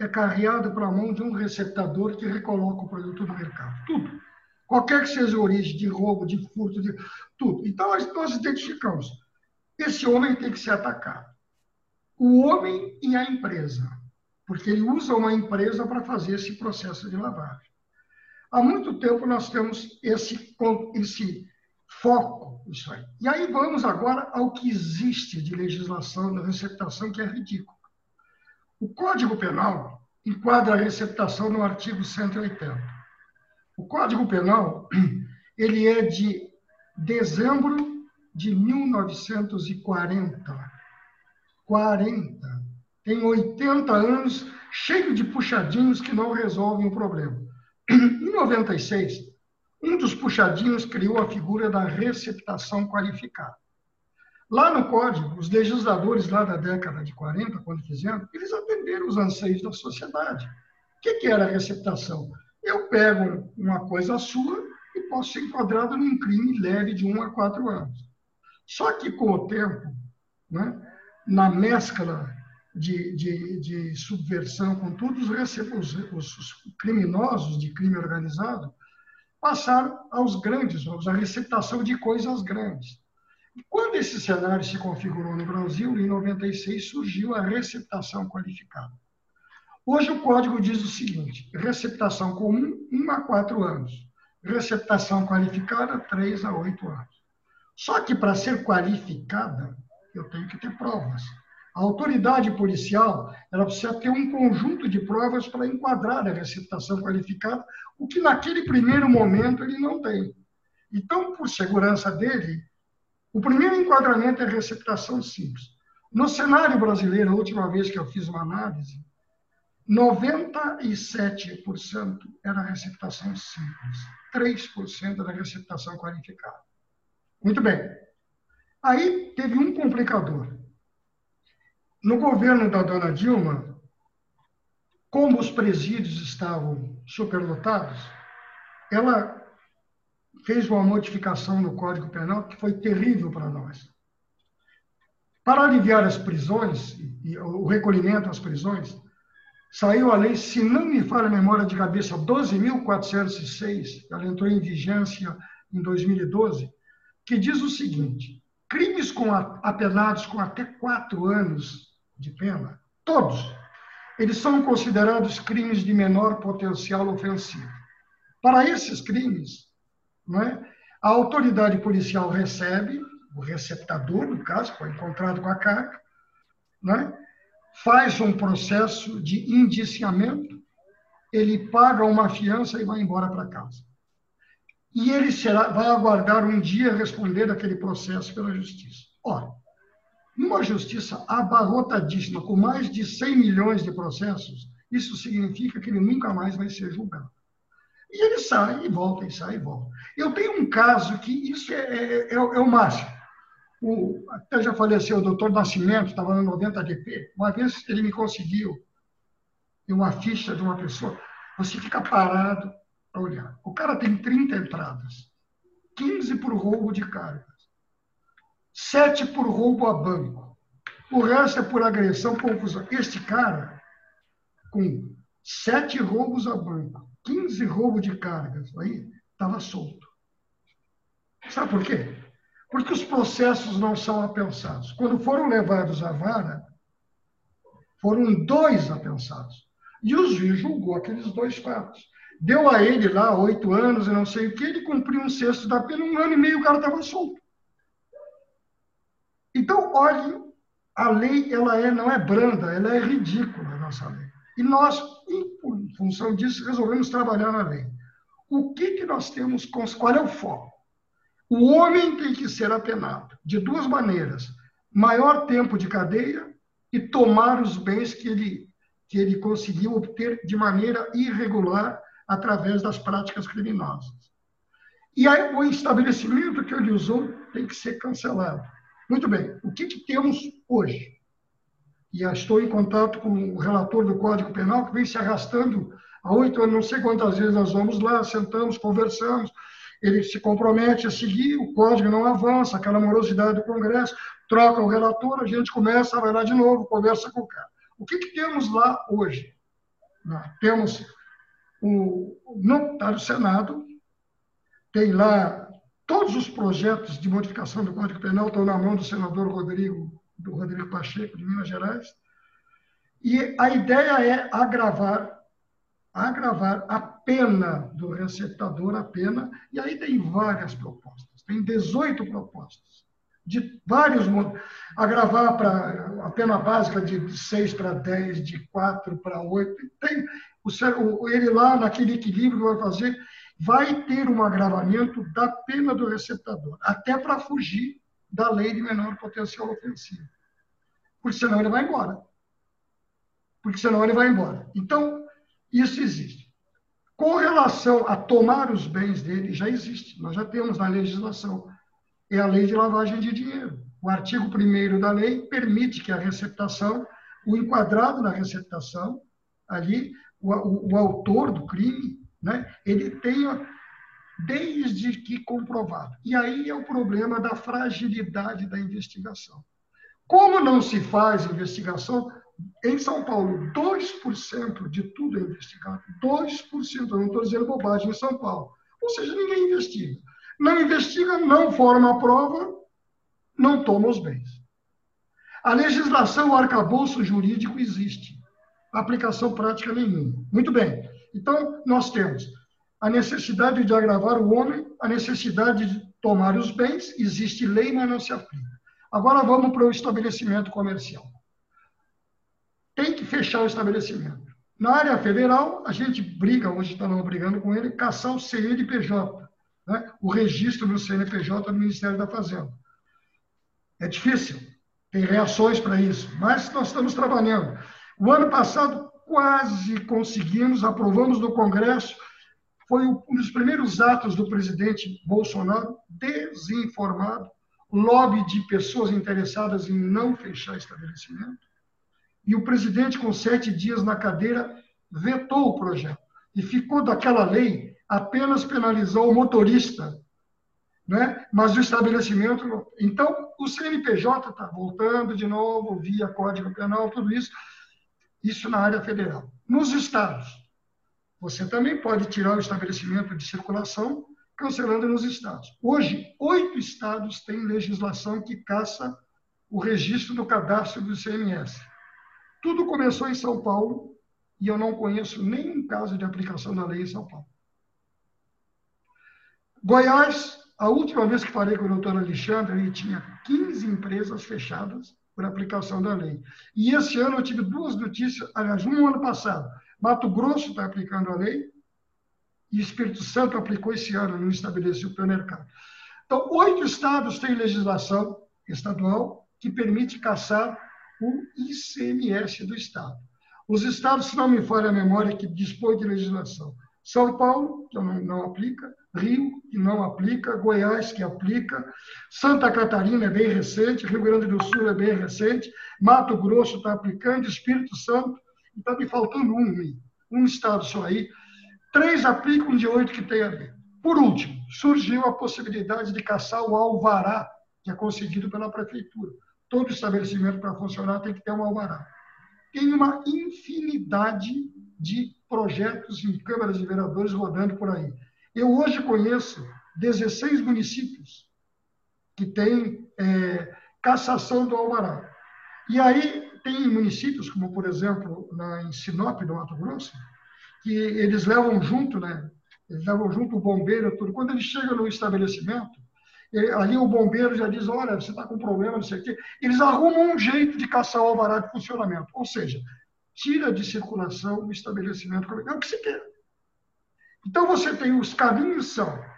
[SPEAKER 7] é carreado para a mão de um receptador que recoloca o produto no mercado. Tudo. Qualquer que seja a origem de roubo, de furto, de tudo. Então, nós identificamos. Esse homem tem que ser atacado. O homem e a empresa. Porque ele usa uma empresa para fazer esse processo de lavagem. Há muito tempo nós temos esse, esse foco isso aí. E aí vamos agora ao que existe de legislação da receptação, que é ridículo. O Código Penal enquadra a receptação no artigo 180. O Código Penal ele é de dezembro de 1940. 40. Tem 80 anos, cheio de puxadinhos que não resolvem o problema. Em 96, um dos puxadinhos criou a figura da receptação qualificada. Lá no Código, os legisladores lá da década de 40, quando fizeram, eles atenderam os anseios da sociedade. O que, que era a receptação? Eu pego uma coisa sua e posso ser enquadrado num crime leve de um a quatro anos. Só que, com o tempo, né, na mescla de, de, de subversão com todos os, os, os criminosos de crime organizado, passaram aos grandes, a receptação de coisas grandes. E quando esse cenário se configurou no Brasil, em 96 surgiu a receptação qualificada. Hoje o código diz o seguinte: receptação comum, 1 a 4 anos. Receptação qualificada, 3 a 8 anos. Só que para ser qualificada, eu tenho que ter provas. A autoridade policial ela precisa ter um conjunto de provas para enquadrar a receptação qualificada, o que naquele primeiro momento ele não tem. Então, por segurança dele, o primeiro enquadramento é receptação simples. No cenário brasileiro, a última vez que eu fiz uma análise, 97% era receptação simples, 3% era receptação qualificada. Muito bem. Aí teve um complicador. No governo da dona Dilma, como os presídios estavam superlotados, ela fez uma modificação no Código Penal que foi terrível para nós. Para aliviar as prisões e o recolhimento às prisões, saiu a lei, se não me falha a memória de cabeça, 12.406, ela entrou em vigência em 2012, que diz o seguinte: crimes com apenados com até quatro anos de pena, todos, eles são considerados crimes de menor potencial ofensivo. Para esses crimes, é, a autoridade policial recebe, o receptador, no caso, foi encontrado com a carga, é, faz um processo de indiciamento, ele paga uma fiança e vai embora para casa. E ele será, vai aguardar um dia responder aquele processo pela justiça. Ora, numa justiça abarrotadíssima, com mais de 100 milhões de processos, isso significa que ele nunca mais vai ser julgado. E ele sai e volta, e sai e volta. Eu tenho um caso que isso é, é, é, é o máximo. O, até já faleceu o doutor Nascimento, estava no 90 DP. Uma vez ele me conseguiu uma ficha de uma pessoa. Você fica parado para olhar. O cara tem 30 entradas, 15 por roubo de carga sete por roubo a banco. O resto é por agressão, confusão. Este cara, com sete roubos a banco, 15 roubos de cargas, aí estava solto. Sabe por quê? Porque os processos não são apensados. Quando foram levados à vara, foram dois apensados. E o juiz julgou aqueles dois fatos. Deu a ele lá oito anos e não sei o que, ele cumpriu um sexto da pena, um ano e meio o cara estava solto. Então, olhe, a lei ela é, não é branda, ela é ridícula, a nossa lei. E nós, em função disso, resolvemos trabalhar na lei. O que, que nós temos, qual é o foco? O homem tem que ser apenado de duas maneiras: maior tempo de cadeia e tomar os bens que ele, que ele conseguiu obter de maneira irregular através das práticas criminosas. E aí, o estabelecimento que ele usou tem que ser cancelado. Muito bem, o que, que temos hoje? E estou em contato com o relator do Código Penal, que vem se arrastando há oito anos, não sei quantas vezes nós vamos lá, sentamos, conversamos, ele se compromete a seguir, o código não avança, aquela morosidade do Congresso, troca o relator, a gente começa, vai lá de novo, conversa com o cara. O que, que temos lá hoje? Não, temos o, no, tá no Senado, tem lá Todos os projetos de modificação do Código Penal estão na mão do senador Rodrigo, do Rodrigo Pacheco, de Minas Gerais. E a ideia é agravar, agravar a pena do receptador, a pena, e aí tem várias propostas, tem 18 propostas, de vários modos. Agravar para a pena básica de 6 para 10, de 4 para 8, tem o, ele lá naquele equilíbrio vai fazer vai ter um agravamento da pena do receptador, até para fugir da lei de menor potencial ofensivo. Porque senão ele vai embora. Porque senão ele vai embora. Então, isso existe. Com relação a tomar os bens dele, já existe, nós já temos na legislação. É a lei de lavagem de dinheiro. O artigo 1 da lei permite que a receptação, o enquadrado na receptação, ali, o, o, o autor do crime, né, ele tenha desde que comprovado. E aí é o problema da fragilidade da investigação. Como não se faz investigação, em São Paulo, 2% de tudo é investigado. 2%, eu não estou dizendo bobagem em São Paulo. Ou seja, ninguém investiga. Não investiga, não forma a prova, não toma os bens. A legislação, o arcabouço jurídico existe. Aplicação prática nenhuma. Muito bem. Então, nós temos a necessidade de agravar o homem, a necessidade de tomar os bens, existe lei, mas não se aplica. Agora vamos para o estabelecimento comercial tem que fechar o estabelecimento. Na área federal, a gente briga, hoje estamos brigando com ele, caçar o CNPJ, né? o registro do CNPJ do Ministério da Fazenda. É difícil, tem reações para isso, mas nós estamos trabalhando. O ano passado, quase conseguimos, aprovamos no Congresso, foi um dos primeiros atos do presidente Bolsonaro, desinformado, lobby de pessoas interessadas em não fechar estabelecimento e o presidente, com sete dias na cadeira, vetou o projeto. E ficou daquela lei, apenas penalizou o motorista, né? mas o estabelecimento. Então, o CNPJ está voltando de novo, via Código Penal, tudo isso, isso na área federal. Nos estados, você também pode tirar o estabelecimento de circulação, cancelando nos estados. Hoje, oito estados têm legislação que caça o registro do cadastro do CMS. Tudo começou em São Paulo e eu não conheço nenhum caso de aplicação da lei em São Paulo. Goiás, a última vez que falei com o doutor Alexandre, ele tinha 15 empresas fechadas por aplicação da lei. E esse ano eu tive duas notícias, aliás, um ano passado. Mato Grosso está aplicando a lei e Espírito Santo aplicou esse ano, não estabeleceu o mercado. Então, oito estados têm legislação estadual que permite caçar o ICMS do Estado. Os estados, se não me falha a memória, que dispõem de legislação. São Paulo, que não, não aplica, Rio, que não aplica, Goiás, que aplica, Santa Catarina é bem recente, Rio Grande do Sul é bem recente, Mato Grosso está aplicando, Espírito Santo, está me faltando um, um estado só aí. Três aplicam de oito que tem a ver. Por último, surgiu a possibilidade de caçar o alvará, que é concedido pela prefeitura todo estabelecimento para funcionar tem que ter um alvará. Tem uma infinidade de projetos em câmaras de vereadores rodando por aí. Eu hoje conheço 16 municípios que têm é, cassação do alvará. E aí tem municípios, como por exemplo na, em Sinop, no Mato Grosso, que eles levam junto, né? Eles levam junto o bombeiro, tudo. Quando ele chega no estabelecimento, ali o bombeiro já diz, olha, você está com problema, não sei o quê. Eles arrumam um jeito de caçar o alvará de funcionamento. Ou seja, tira de circulação o estabelecimento. É o que você quer. Então, você tem os caminhos são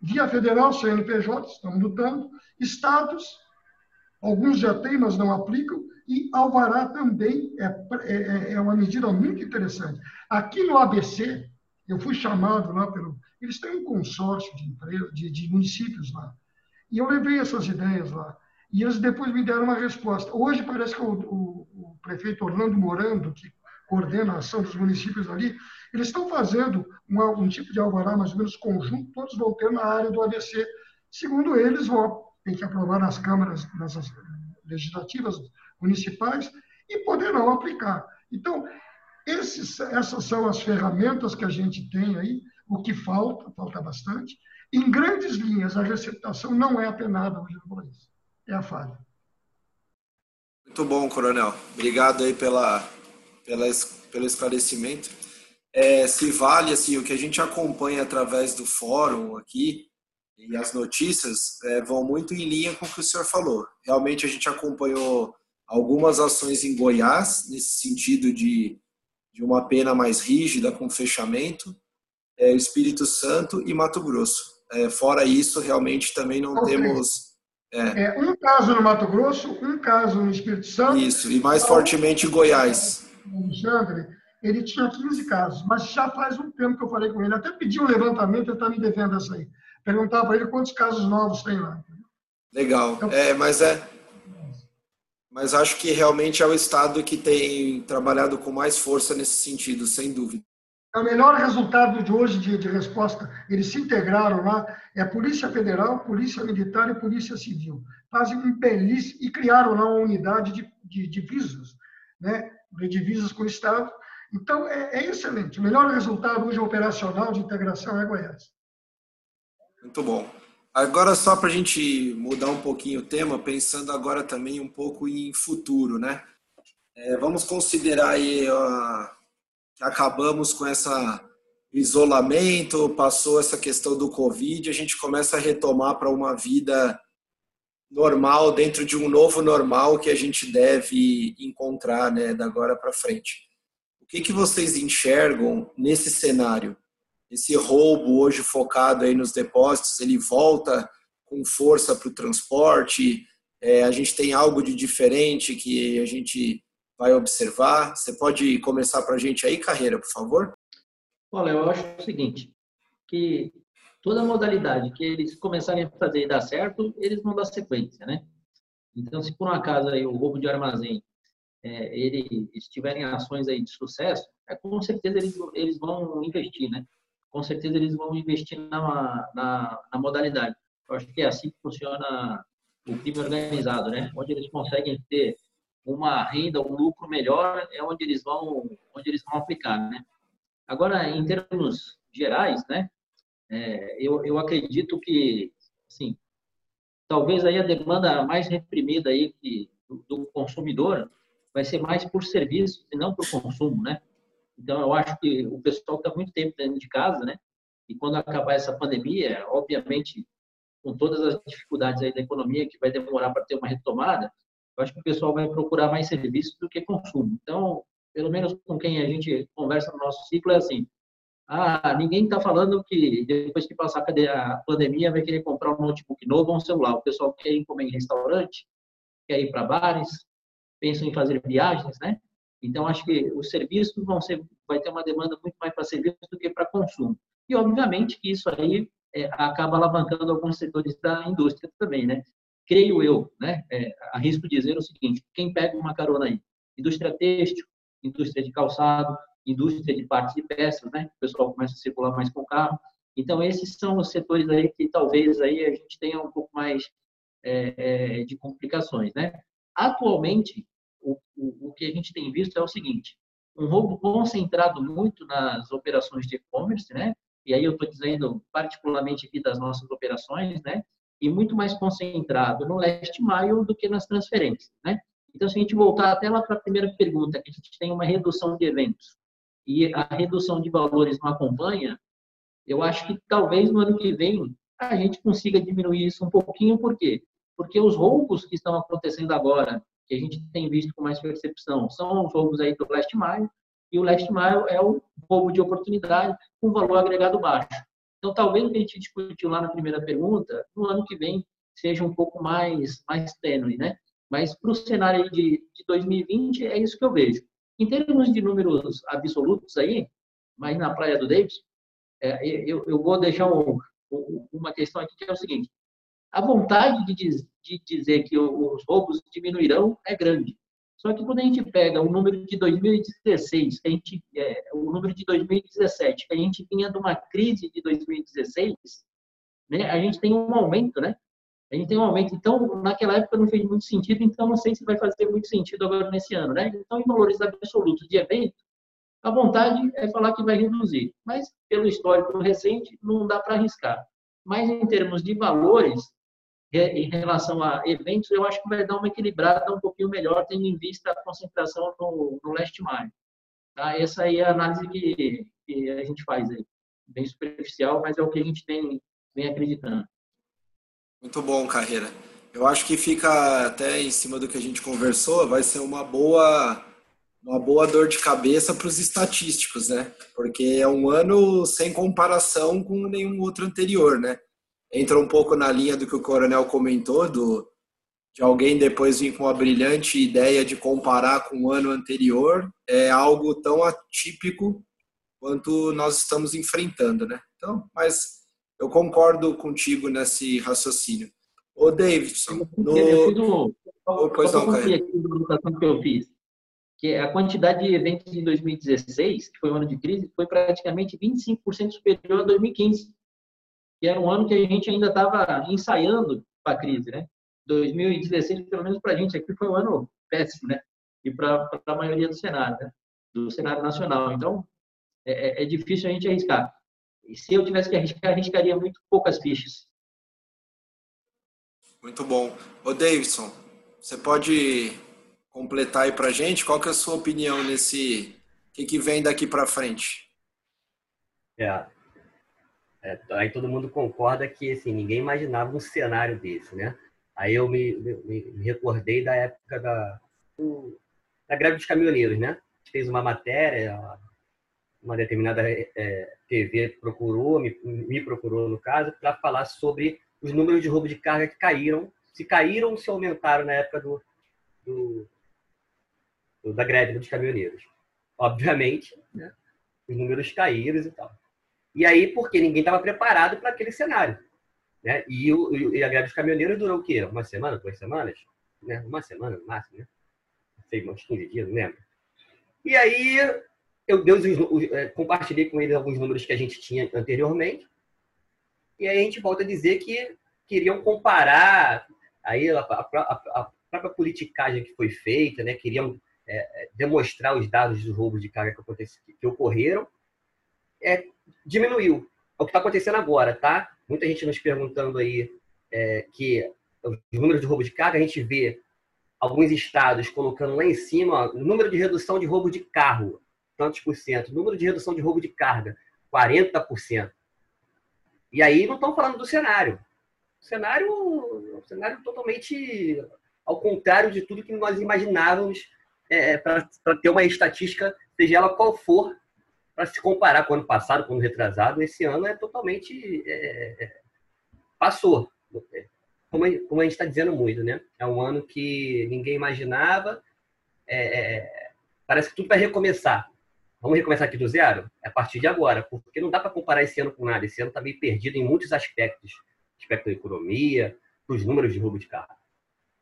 [SPEAKER 7] via federal, CNPJ, estamos lutando, estados, alguns já têm, mas não aplicam, e alvará também é, é, é, é uma medida muito interessante. Aqui no ABC, eu fui chamado lá pelo. Eles têm um consórcio de, empresas, de, de municípios lá. E eu levei essas ideias lá. E eles depois me deram uma resposta. Hoje parece que o, o, o prefeito Orlando Morando, que coordena a ação dos municípios ali, eles estão fazendo um, um tipo de alvará mais ou menos conjunto, todos vão ter na área do ABC. Segundo eles, vão, tem que aprovar nas câmaras nas legislativas municipais e poderão aplicar. Então, esses, essas são as ferramentas que a gente tem aí. O que falta, falta bastante, em grandes linhas, a receptação não é apenada hoje no país. É a falha.
[SPEAKER 3] Muito bom, Coronel. Obrigado aí pela, pela, pelo esclarecimento. É, se vale assim, o que a gente acompanha através do fórum aqui e as notícias é, vão muito em linha com o que o senhor falou. Realmente a gente acompanhou algumas ações em Goiás nesse sentido de, de uma pena mais rígida com fechamento, é, Espírito Santo e Mato Grosso. É, fora isso, realmente também não okay. temos.
[SPEAKER 7] É. é. um caso no Mato Grosso, um caso no Espírito Santo.
[SPEAKER 3] Isso, e mais fortemente em Goiás.
[SPEAKER 7] Alexandre, ele tinha 15 casos, mas já faz um tempo que eu falei com ele. Até pedi um levantamento, ele está me devendo essa aí. Perguntava para ele quantos casos novos tem lá.
[SPEAKER 3] Legal. Então, é, mas é. Mas acho que realmente é o Estado que tem trabalhado com mais força nesse sentido, sem dúvida.
[SPEAKER 7] É o melhor resultado de hoje de, de resposta, eles se integraram lá, é a Polícia Federal, Polícia Militar e Polícia Civil. Fazem um belíssimo, e criaram lá uma unidade de, de divisas, né, de divisas com o Estado. Então, é, é excelente. O melhor resultado hoje operacional de integração é Goiás.
[SPEAKER 3] Muito bom. Agora, só para a gente mudar um pouquinho o tema, pensando agora também um pouco em futuro, né? É, vamos considerar aí que acabamos com essa isolamento, passou essa questão do Covid, a gente começa a retomar para uma vida normal dentro de um novo normal que a gente deve encontrar, né, da agora para frente. O que que vocês enxergam nesse cenário? esse roubo hoje focado aí nos depósitos, ele volta com força para o transporte? É, a gente tem algo de diferente que a gente vai observar? Você pode começar para a gente aí, Carreira, por favor?
[SPEAKER 4] Olha, eu acho o seguinte, que toda modalidade que eles começarem a fazer e dar certo, eles vão dar sequência, né? Então, se por um acaso aí o roubo de armazém é, eles tiverem ações aí de sucesso, é, com certeza eles, eles vão investir, né? com certeza eles vão investir na, na, na modalidade. Eu acho que é assim que funciona o crime organizado, né? Onde eles conseguem ter uma renda, um lucro melhor, é onde eles vão, onde eles vão aplicar, né? Agora, em termos gerais, né? É, eu, eu acredito que, assim, talvez aí a demanda mais reprimida aí que, do, do consumidor vai ser mais por serviço e não por consumo, né? Então, eu acho que o pessoal está muito tempo dentro de casa, né? E quando acabar essa pandemia, obviamente, com todas as dificuldades aí da economia, que vai demorar para ter uma retomada, eu acho que o pessoal vai procurar mais serviços do que consumo. Então, pelo menos com quem a gente conversa no nosso ciclo, é assim: ah, ninguém está falando que depois que passar a pandemia vai querer comprar um notebook novo ou um celular. O pessoal quer ir comer em restaurante, quer ir para bares, pensa em fazer viagens, né? Então, acho que os serviços vão ser, vai ter uma demanda muito mais para serviços do que para consumo. E, obviamente, que isso aí é, acaba alavancando alguns setores da indústria também, né? Creio eu, né? É, arrisco dizer o seguinte: quem pega uma carona aí? Indústria têxtil, indústria de calçado, indústria de partes e peças, né? O pessoal começa a circular mais com carro. Então, esses são os setores aí que talvez aí a gente tenha um pouco mais é, é de complicações, né? Atualmente, o, o, o que a gente tem visto é o seguinte: um roubo concentrado muito nas operações de e-commerce, né? E aí eu estou dizendo particularmente aqui das nossas operações, né? E muito mais concentrado no last mile do que nas transferências, né? Então, se a gente voltar até lá para a primeira pergunta, que a gente tem uma redução de eventos e a redução de valores não acompanha, eu acho que talvez no ano que vem a gente consiga diminuir isso um pouquinho, por quê? Porque os roubos que estão acontecendo agora que a gente tem visto com mais percepção são os roubos aí do last mile, e o last mile é o roubo de oportunidade com valor agregado baixo. Então, talvez o que a gente discutiu lá na primeira pergunta, no ano que vem, seja um pouco mais, mais tênue, né? Mas para o cenário de, de 2020, é isso que eu vejo. Em termos de números absolutos aí, mas na Praia do Davis, é, eu, eu vou deixar um, uma questão aqui que é o seguinte: a vontade de, de dizer que os roubos diminuirão é grande. Só que quando a gente pega o número de 2016, que a gente, é, o número de 2017, que a gente vinha de uma crise de 2016, né, a gente tem um aumento, né? A gente tem um aumento. Então, naquela época não fez muito sentido, então não sei se vai fazer muito sentido agora nesse ano, né? Então, em valores absolutos de evento, a vontade é falar que vai reduzir, mas pelo histórico recente não dá para arriscar. Mas em termos de valores, em relação a eventos, eu acho que vai dar uma equilibrada um pouquinho melhor, tendo em vista a concentração no, no leste mar. Tá? Essa aí é a análise que, que a gente faz aí. Bem superficial, mas é o que a gente tem, vem acreditando.
[SPEAKER 3] Muito bom, Carreira. Eu acho que fica até em cima do que a gente conversou, vai ser uma boa uma boa dor de cabeça para os estatísticos, né? Porque é um ano sem comparação com nenhum outro anterior, né? entra um pouco na linha do que o Coronel comentou, do, de alguém depois vir com a brilhante ideia de comparar com o ano anterior é algo tão atípico quanto nós estamos enfrentando, né? Então, mas eu concordo contigo nesse raciocínio. Ô, Davidson, no...
[SPEAKER 4] Eu fiz um... Pois não, aqui que eu fiz, que a quantidade de eventos em 2016, que foi um ano de crise, foi praticamente 25% superior a 2015, que era um ano que a gente ainda estava ensaiando para a crise, né? 2016, pelo menos para a gente aqui, foi um ano péssimo, né? E para a maioria do cenário, né? Do cenário nacional. Então, é, é, é difícil a gente arriscar. E se eu tivesse que arriscar, arriscaria muito poucas fichas.
[SPEAKER 3] Muito bom. Ô, Davidson, você pode completar aí para a gente? Qual que é a sua opinião nesse... O que, que vem daqui para frente?
[SPEAKER 5] É, é, aí todo mundo concorda que assim, ninguém imaginava um cenário desse, né? Aí eu me, me, me recordei da época da, da greve dos caminhoneiros, né? A gente fez uma matéria, uma determinada é, TV procurou, me, me procurou no caso, para falar sobre os números de roubo de carga que caíram, se caíram ou se aumentaram na época do, do, do da greve dos caminhoneiros. Obviamente, né? os números caíram e tal. E aí, porque ninguém estava preparado para aquele cenário. Né? E, o, e a greve dos caminhoneiros durou o quê? Uma semana, duas semanas? Né? Uma semana no máximo, né? Não sei, uns 15 dias, não lembro. E aí eu dei os, é, compartilhei com eles alguns números que a gente tinha anteriormente. E aí a gente volta a dizer que queriam comparar aí a, a, a, própria politicagem que foi feita, né? Queriam é, é demonstrar os dados dos roubos de carga que, que ocorreram. É, diminuiu. É o que está acontecendo agora, tá? Muita gente nos perguntando aí é, que os números de roubo de carga, a gente vê alguns estados colocando lá em cima o número de redução de roubo de carro, tantos por cento. Número de redução de roubo de carga, 40%. E aí não estão falando do cenário. O cenário, o cenário totalmente ao contrário de tudo que nós imaginávamos é, para ter uma estatística, seja ela qual for, para se comparar com o ano passado, com o ano retrasado, esse ano é totalmente. É, é passou. Como, como, a gente está dizendo muito, né? É um ano que ninguém imaginava. É, é, parece que tudo vai recomeçar. Vamos recomeçar aqui do zero? É a partir de agora, porque não dá para comparar esse ano com nada. Esse ano está meio perdido em muitos aspectos aspecto da economia, dos números de roubo de carro.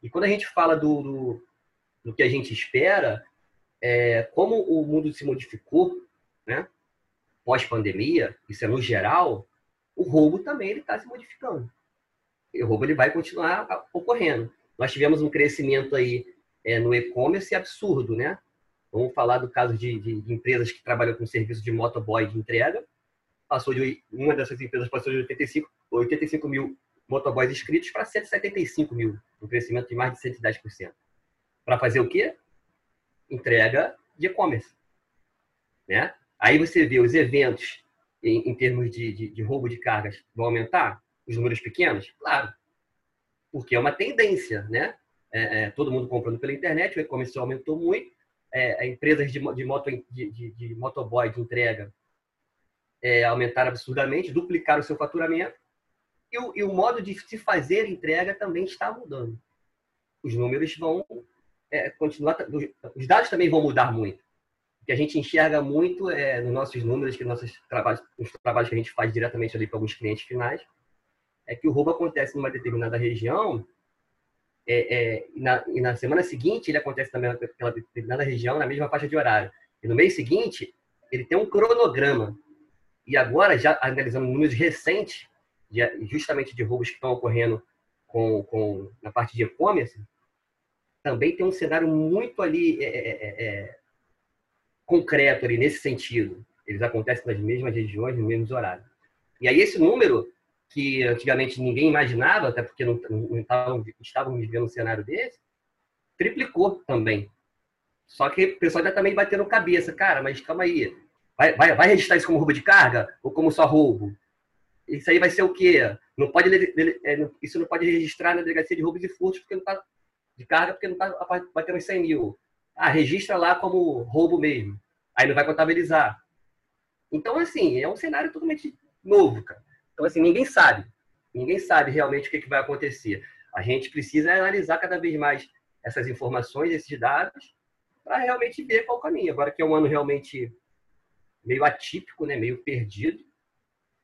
[SPEAKER 5] E quando a gente fala do, do, do que a gente espera, é, como o mundo se modificou, né? pós-pandemia, isso é no geral, o roubo também está se modificando. E o roubo ele vai continuar ocorrendo. Nós tivemos um crescimento aí é, no e-commerce absurdo, né? Vamos falar do caso de, de, empresas que trabalham com serviço de motoboy de entrega. Passou de uma dessas empresas passou de 85, 85 mil motoboys inscritos para 175 mil, um crescimento de mais de 110%. Para fazer o quê? Entrega de e-commerce, né? Aí você vê os eventos em, em termos de, de, de, roubo de cargas vão aumentar? Os números pequenos? Claro. Porque é uma tendência, né? É, é, todo mundo comprando pela internet, o e-commerce aumentou muito, é, empresas de, de, moto, de, de, de motoboy de entrega é, aumentaram absurdamente, duplicaram o seu faturamento, e o, e o, modo de se fazer entrega também está mudando. Os números vão é, continuar, os dados também vão mudar muito que a gente enxerga muito é, nos nossos números, que nossos trabalhos, nos trabalhos que a gente faz diretamente ali para alguns clientes finais, é que o roubo acontece numa determinada região é, é, e, na, e, na, semana seguinte ele acontece também naquela determinada região, na mesma faixa de horário. E no mês seguinte, ele tem um cronograma. E agora, já analisando números recentes, justamente de roubos que estão ocorrendo com, com, na parte de e-commerce, também tem um cenário muito ali é, é, é, é concreto ali nesse sentido. Eles acontecem nas mesmas regiões, nos mesmos horários. E aí esse número, que antigamente ninguém imaginava, até porque não, não estavam, estavam vivendo um cenário desse, triplicou também. Só que o pessoal já também batendo cabeça. Cara, mas calma aí. Vai, vai, vai registrar isso como roubo de carga ou como só roubo? Isso aí vai ser o quê? Não pode, é, isso não pode registrar na delegacia de roubos e furtos porque não tá, de carga porque não está batendo 100 mil. Ah, registra lá como roubo mesmo. Aí não vai contabilizar. Então, assim, é um cenário totalmente novo, cara. Então, assim, ninguém sabe. Ninguém sabe realmente o que, que vai acontecer. A gente precisa analisar cada vez mais essas informações, esses dados, para realmente ver qual o caminho. Agora que é um ano realmente meio atípico, né, meio perdido,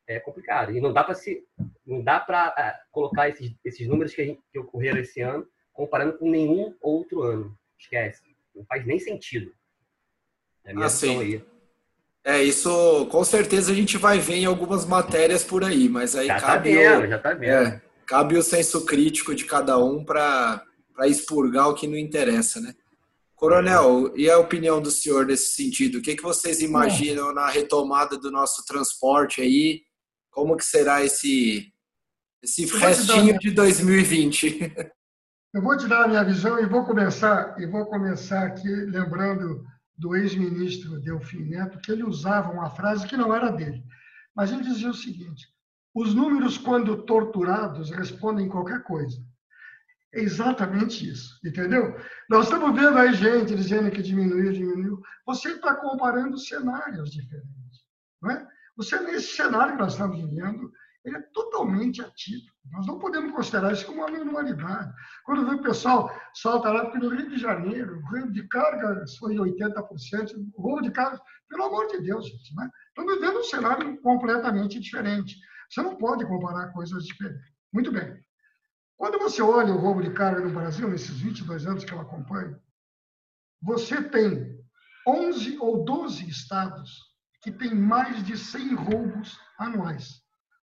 [SPEAKER 5] é complicado. E não dá para se, não dá para é, colocar esses, esses números que, gente, que ocorreram esse ano comparando com nenhum outro ano. Esquece. Não faz nem sentido.
[SPEAKER 3] É a minha ah, aí. É, isso com certeza a gente vai ver em algumas matérias por aí, mas aí
[SPEAKER 5] já
[SPEAKER 3] tá cabe,
[SPEAKER 5] tá vendo, o, já tá vendo.
[SPEAKER 3] É, cabe o senso crítico de cada um para expurgar o que não interessa, né? Coronel, e a opinião do senhor nesse sentido? O que, que vocês imaginam na retomada do nosso transporte aí? Como que será esse, esse restinho de 2020?
[SPEAKER 7] Eu vou te dar a minha visão e vou começar, e vou começar aqui lembrando do ex-ministro Delfim Neto, que ele usava uma frase que não era dele, mas ele dizia o seguinte: os números, quando torturados, respondem qualquer coisa. É exatamente isso, entendeu? Nós estamos vendo aí gente dizendo que diminuiu, diminuiu. Você está comparando cenários diferentes, não é? Você, nesse cenário que nós estamos vivendo, ele é totalmente atípico. Nós não podemos considerar isso como uma normalidade. Quando o pessoal solta lá, porque no Rio de Janeiro, o roubo de carga foi 80%, o roubo de carga, pelo amor de Deus, gente, né? Estamos vivendo um cenário completamente diferente. Você não pode comparar coisas diferentes. Muito bem. Quando você olha o roubo de carga no Brasil, nesses 22 anos que eu acompanho, você tem 11 ou 12 estados que têm mais de 100 roubos anuais.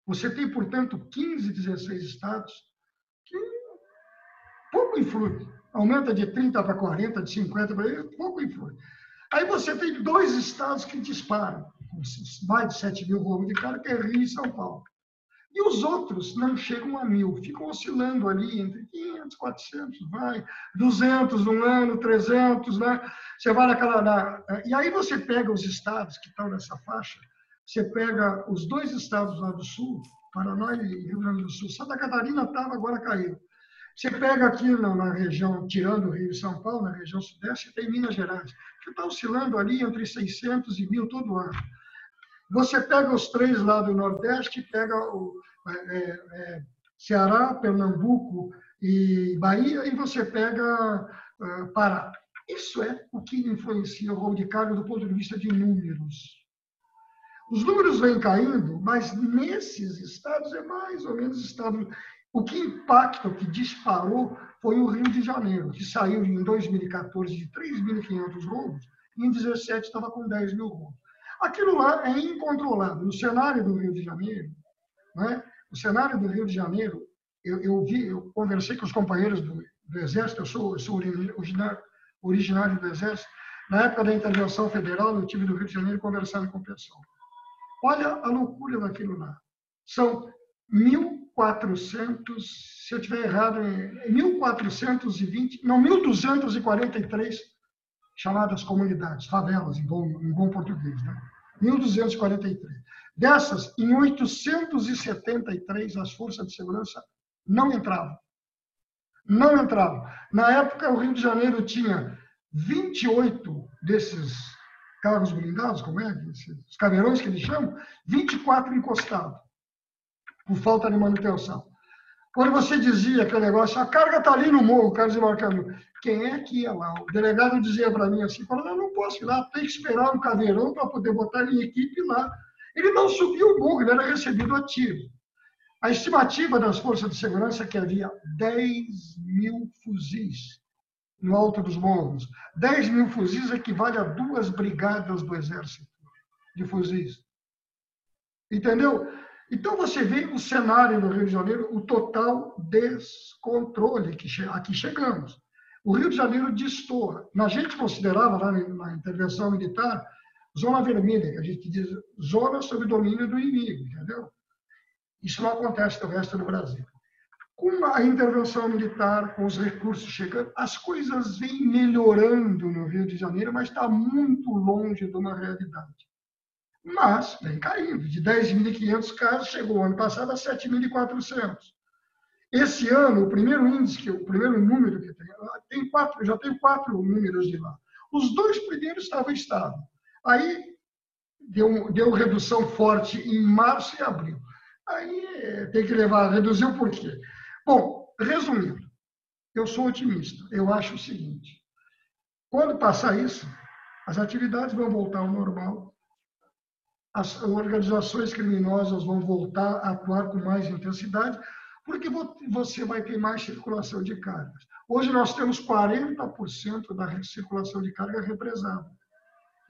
[SPEAKER 7] Você tem, portanto, 15, 16 estados que pouco influi. Aumenta de 30 para 40, de 50 para pouco influi. Aí você tem dois estados que disparam, mais de 7 mil roubos de carga, que é Rio e São Paulo. E os outros não chegam a mil, ficam oscilando ali entre 500, 400, vai, 200 um ano, 300, né? Você vai naquela. Na... E aí você pega os estados que estão nessa faixa, você pega os dois estados lá do sul, Paraná e Rio Grande do Sul. Santa Catarina estava, agora caiu. Você pega aqui na, na, região, tirando o Rio e São Paulo, na região sudeste, tem Minas Gerais, que está oscilando ali entre 600 e mil todo ano. Você pega os três lá do Nordeste, pega o é, é, é Ceará, Pernambuco e Bahia, e você pega uh, Pará. Isso é o que influencia o rol de carga do ponto de vista de números. Os números vêm caindo, mas nesses estados é mais ou menos estado. O que impacta, o que disparou, foi o Rio de Janeiro, que saiu em 2014 de 3.500 roubos, e em 2017 estava com 10 mil roubos. Aquilo lá é incontrolável. No cenário do Rio de Janeiro, né? o cenário do Rio de Janeiro, eu, eu vi, eu conversei com os companheiros do, do Exército, eu sou, eu sou originário, originário do Exército, na época da intervenção federal, eu tive no Rio de Janeiro conversando com o pessoal. Olha a loucura daquilo lá. São 1.400, se eu estiver errado, é 1.420, não, 1.243 chamadas comunidades, favelas, em bom, em bom português, né? 1.243. Dessas, em 873, as forças de segurança não entravam. Não entravam. Na época, o Rio de Janeiro tinha 28 desses carros blindados, como é? Os caveirões que eles chamam, 24 encostados, por falta de manutenção. Quando você dizia aquele negócio, a carga está ali no morro, o cara desembarcando, quem é que ia lá? O delegado dizia para mim assim, falou, não posso ir lá, tem que esperar um caveirão para poder botar minha equipe lá. Ele não subiu o morro, ele era recebido a tiro. A estimativa das forças de segurança é que havia 10 mil fuzis no alto dos morros. 10 mil fuzis equivale a duas brigadas do exército de fuzis. Entendeu? Então você vê o cenário no Rio de Janeiro, o total descontrole que aqui chegamos. O Rio de Janeiro destoa. A gente considerava lá na intervenção militar zona vermelha, que a gente diz zona sob domínio do inimigo, entendeu? Isso não acontece no resto do Brasil com a intervenção militar, com os recursos chegando, as coisas vêm melhorando no Rio de Janeiro, mas está muito longe de uma realidade. Mas vem caindo. De 10.500 casos, chegou ano passado a 7.400. Esse ano, o primeiro índice, o primeiro número que tem, tem quatro, já tem quatro números de lá. Os dois primeiros estavam estáveis. Aí deu, deu redução forte em março e abril. Aí tem que levar, reduziu por quê? Bom, resumindo, eu sou otimista. Eu acho o seguinte: quando passar isso, as atividades vão voltar ao normal, as organizações criminosas vão voltar a atuar com mais intensidade, porque você vai ter mais circulação de cargas. Hoje nós temos 40% da circulação de carga represada,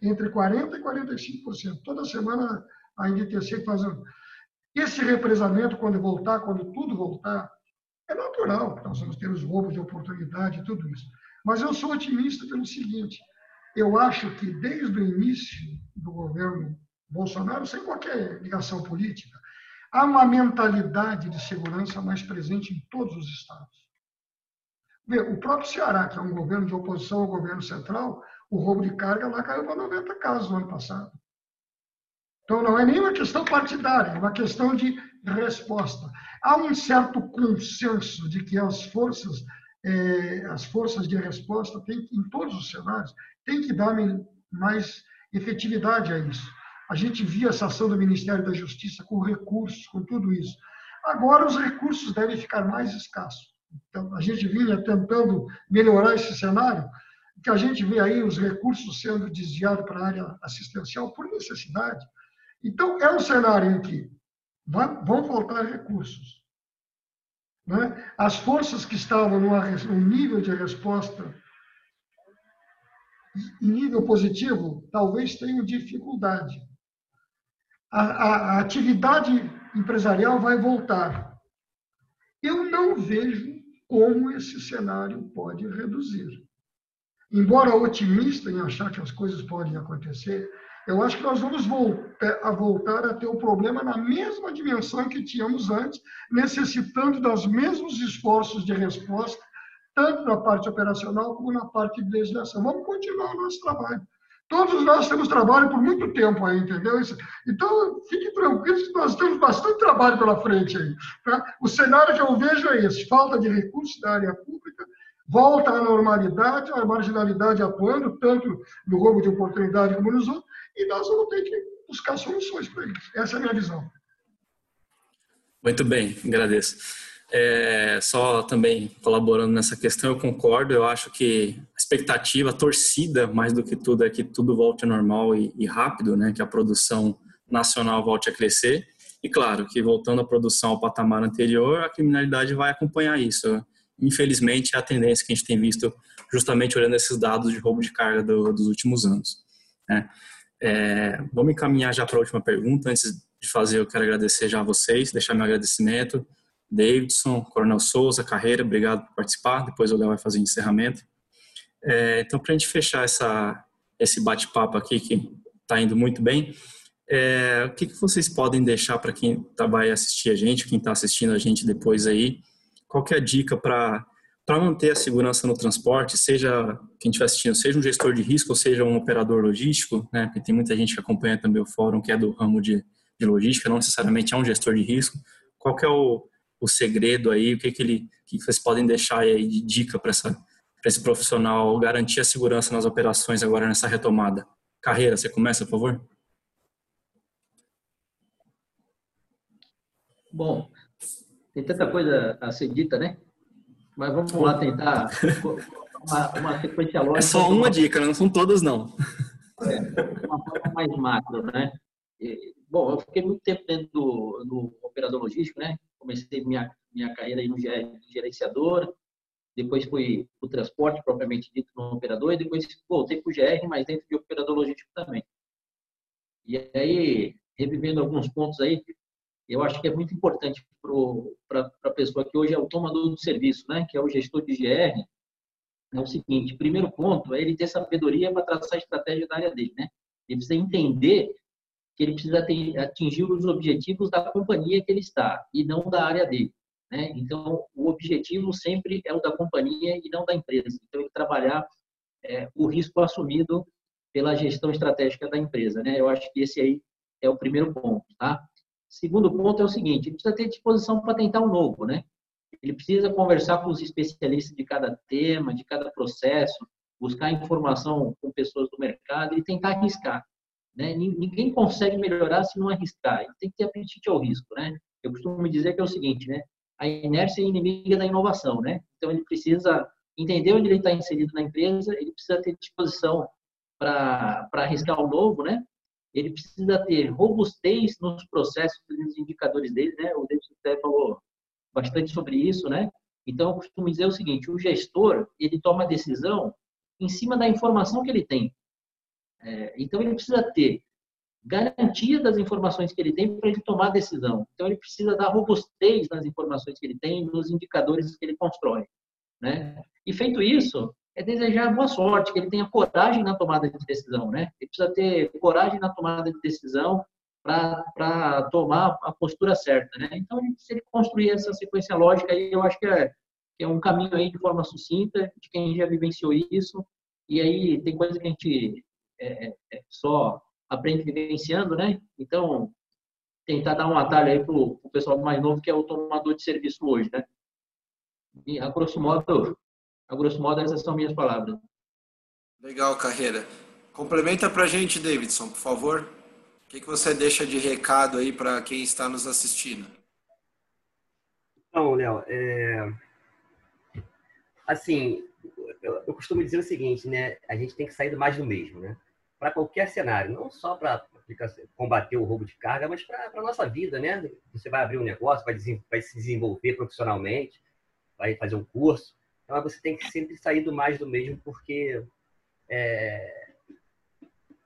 [SPEAKER 7] entre 40% e 45%. Toda semana a NTC faz. Esse represamento, quando voltar, quando tudo voltar, é natural, nós vamos ter os roubos de oportunidade e tudo isso. Mas eu sou otimista pelo seguinte: eu acho que desde o início do governo Bolsonaro, sem qualquer ligação política, há uma mentalidade de segurança mais presente em todos os estados. O próprio Ceará, que é um governo de oposição ao governo central, o roubo de carga lá caiu para 90 casos no ano passado. Então, não é nem uma questão partidária, é uma questão de resposta. Há um certo consenso de que as forças, eh, as forças de resposta, têm, em todos os cenários, têm que dar mais efetividade a isso. A gente via essa ação do Ministério da Justiça com recursos, com tudo isso. Agora, os recursos devem ficar mais escassos. Então, a gente vinha tentando melhorar esse cenário, que a gente vê aí os recursos sendo desviados para a área assistencial por necessidade. Então, é um cenário em que vão faltar recursos. Né? As forças que estavam no nível de resposta em nível positivo, talvez tenham dificuldade. A, a, a atividade empresarial vai voltar. Eu não vejo como esse cenário pode reduzir. Embora otimista em achar que as coisas podem acontecer, eu acho que nós vamos voltar a, voltar a ter o problema na mesma dimensão que tínhamos antes, necessitando dos mesmos esforços de resposta, tanto na parte operacional como na parte de legislação. Vamos continuar o nosso trabalho. Todos nós temos trabalho por muito tempo aí, entendeu? Então, fiquem tranquilos que nós temos bastante trabalho pela frente aí. Tá? O cenário que eu vejo é esse: falta de recursos da área pública, volta à normalidade, a marginalidade atuando, tanto no roubo de oportunidade como nos outros, e nós vamos ter que buscar soluções para isso. Essa é a minha visão.
[SPEAKER 6] Muito bem, agradeço. É, só também colaborando nessa questão, eu concordo. Eu acho que a expectativa, a torcida, mais do que tudo, é que tudo volte ao normal e, e rápido, né? Que a produção nacional volte a crescer. E claro, que voltando à produção ao patamar anterior, a criminalidade vai acompanhar isso. Infelizmente, é a tendência que a gente tem visto justamente olhando esses dados de roubo de carga do, dos últimos anos. Né? É, vamos encaminhar já para a última pergunta. Antes de fazer, eu quero agradecer já a vocês, deixar meu agradecimento. Davidson, Coronel Souza, Carreira, obrigado por participar. Depois o Léo vai fazer o encerramento. É, então, para a gente fechar essa, esse bate-papo aqui, que está indo muito bem, é, o que, que vocês podem deixar para quem tá, vai assistir a gente, quem está assistindo a gente depois aí? Qual é a dica para para manter a segurança no transporte, seja quem estiver assistindo, seja um gestor de risco ou seja um operador logístico, né? Porque tem muita gente que acompanha também o fórum que é do ramo de, de logística, não necessariamente é um gestor de risco. Qual é o, o segredo aí? O que que ele, que vocês podem deixar aí de dica para esse profissional garantir a segurança nas operações agora nessa retomada? Carreira, você começa, por favor?
[SPEAKER 4] Bom, tem tanta coisa a ser dita, né? Mas vamos lá tentar uma, uma sequência lógica.
[SPEAKER 6] É só uma dica, não são todas, não.
[SPEAKER 4] É, uma forma mais macro, né? Bom, eu fiquei muito tempo dentro do, do operador logístico, né? Comecei minha, minha carreira aí no gerenciador, depois fui o transporte propriamente dito no operador, e depois voltei para o GR, mas dentro de operador logístico também. E aí, revivendo alguns pontos aí, eu acho que é muito importante para a pessoa que hoje é o tomador do serviço, né, que é o gestor de GR, é o seguinte: primeiro ponto é ele ter sabedoria para traçar a estratégia da área dele, né? Ele precisa entender que ele precisa atingir os objetivos da companhia que ele está e não da área dele. Né? Então, o objetivo sempre é o da companhia e não da empresa. Então, ele trabalhar é, o risco assumido pela gestão estratégica da empresa. Né? Eu acho que esse aí é o primeiro ponto. Tá? Segundo ponto é o seguinte, ele precisa ter disposição para tentar um novo, né? Ele precisa conversar com os especialistas de cada tema, de cada processo, buscar informação com pessoas do mercado e tentar arriscar. Né? Ninguém consegue melhorar se não arriscar. Ele tem que ter apetite ao risco, né? Eu costumo dizer que é o seguinte, né? a inércia é inimiga da inovação, né? Então ele precisa entender onde ele está inserido na empresa, ele precisa ter disposição para arriscar o novo, né? Ele precisa ter robustez nos processos, nos indicadores dele, né? O David até falou bastante sobre isso, né? Então, eu costumo dizer o seguinte: o gestor ele toma decisão em cima da informação que ele tem. É, então, ele precisa ter garantia das informações que ele tem para ele tomar decisão. Então, ele precisa dar robustez nas informações que ele tem, nos indicadores que ele constrói. Né? E feito isso, é desejar boa sorte, que ele tenha coragem na tomada de decisão. Né? Ele precisa ter coragem na tomada de decisão para tomar a postura certa. Né? Então, se ele construir essa sequência lógica, aí eu acho que é, que é um caminho aí de forma sucinta, de quem já vivenciou isso. E aí tem coisa que a gente é, é, é só aprende vivenciando, né? Então, tentar dar um atalho aí para o pessoal mais novo, que é o tomador de serviço hoje, né? E, a grosso modo, a grosso modo essas são minhas palavras.
[SPEAKER 3] Legal, Carreira. Complementa para a gente, Davidson, por favor. O que, que você deixa de recado aí para quem está nos assistindo?
[SPEAKER 5] Então, Léo, é... assim, eu, costumo dizer o seguinte, né? A gente tem que sair mais do mesmo, né? para qualquer cenário, não só para combater o roubo de carga, mas para a nossa vida, né? Você vai abrir um negócio, vai, vai, se desenvolver profissionalmente, vai fazer um curso, então você tem que sempre sair do mais do mesmo, porque é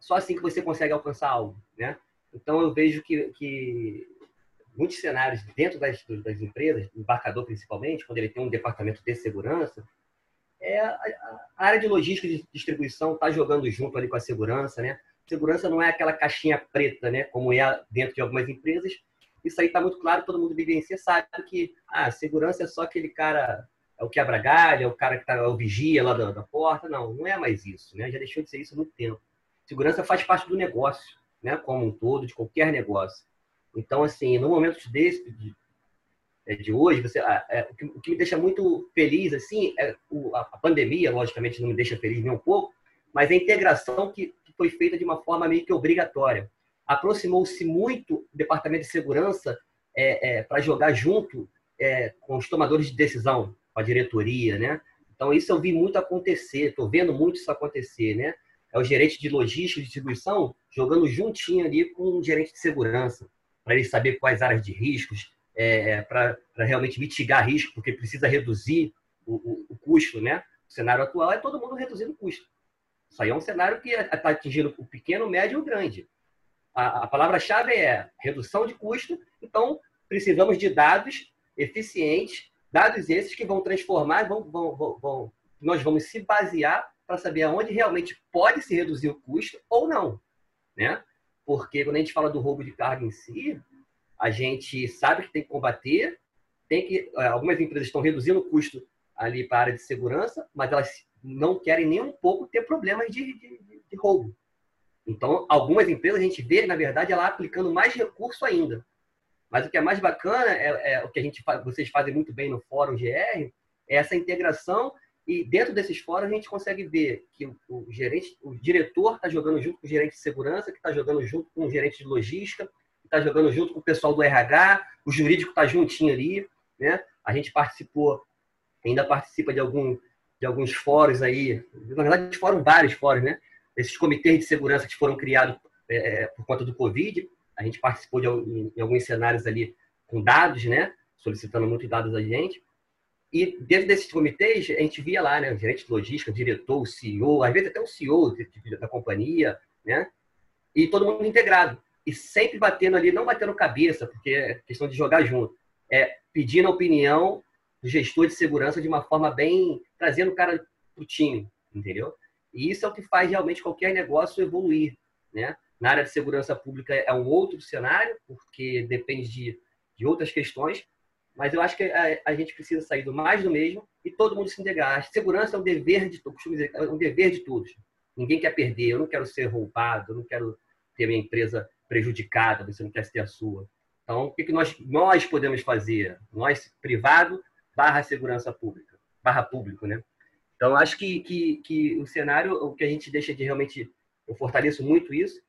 [SPEAKER 5] só assim que você consegue alcançar algo, né? Então eu vejo que, que muitos cenários dentro das, das empresas, embarcador principalmente, quando ele tem um departamento de segurança, é a, a área de logística de distribuição está jogando junto ali com a segurança, né? Segurança não é aquela caixinha preta, né? Como é dentro de algumas empresas. Isso aí está muito claro, todo mundo vivencia, sabe que a ah, segurança é só aquele cara, é o quebra-galho, é o cara que está é o vigia lá da, da, porta. Não, não é mais isso, né? Já deixou de ser isso há muito tempo. Segurança faz parte do negócio, né? Como um todo, de qualquer negócio. Então, assim, no momento desse, de, é, de hoje, você, é, o, que, o, que, me deixa muito feliz, assim, é o, a, pandemia, logicamente, não me deixa feliz nem um pouco, mas a integração que, que foi feita de uma forma meio que obrigatória. Aproximou-se muito o Departamento de Segurança é, é para jogar junto é, com os tomadores de decisão, com a diretoria, né? Então, isso eu vi muito acontecer, estou vendo muito isso acontecer, né? É o gerente de logística e distribuição jogando juntinho ali com o gerente de segurança, para ele saber quais áreas de riscos, é, para realmente mitigar risco, porque precisa reduzir o, o, o, custo, né? O cenário atual é todo mundo reduzindo o custo. Isso aí é um cenário que está atingindo o pequeno, o médio e o grande. A, a palavra-chave é redução de custo, então precisamos de dados eficientes, dados esses que vão transformar, vão, vão, vão, nós vamos se basear para saber aonde realmente pode se reduzir o custo ou não, né? Porque quando a gente fala do roubo de carga em si, a gente sabe que tem que combater, tem que é, algumas empresas estão reduzindo o custo ali para a área de segurança, mas elas não querem nem um pouco ter problemas de, de, de roubo. Então, algumas empresas a gente vê, na verdade, ela aplicando mais recurso ainda. Mas o que é mais bacana é, é o que a gente vocês fazem muito bem no Fórum GR, é essa integração e dentro desses fóruns a gente consegue ver que o, gerente, o diretor está jogando junto com o gerente de segurança, que está jogando junto com o gerente de logística, está jogando junto com o pessoal do RH, o jurídico está juntinho ali, né? A gente participou, ainda participa de, algum, de alguns fóruns aí, na verdade foram vários fóruns, né? Esses comitês de segurança que foram criados é, por conta do Covid, a gente participou de alguns cenários ali com dados, né? Solicitando muitos dados a gente. E dentro desses comitês, a gente via lá, né? O gerente de logística, o diretor, o CEO, às vezes até o CEO da companhia, né? E todo mundo integrado e sempre batendo ali, não batendo cabeça, porque é questão de jogar junto, é pedindo a opinião do gestor de segurança de uma forma bem trazendo o cara para o time, entendeu? E isso é o que faz realmente qualquer negócio evoluir, né? Na área de segurança pública é um outro cenário, porque depende de, de outras questões, mas eu acho que a, a, gente precisa sair do mais do mesmo e todo mundo se integrar. A segurança é um dever de todos, é um dever de todos. Ninguém quer perder, eu não quero ser roubado, eu não quero ter minha empresa prejudicada, você não quer ter a sua. Então, o que, que nós, nós podemos fazer? Nós, privado, barra segurança pública, barra público, né? Então, acho que, que, que o cenário, o que a gente deixa de realmente, eu fortaleço muito isso,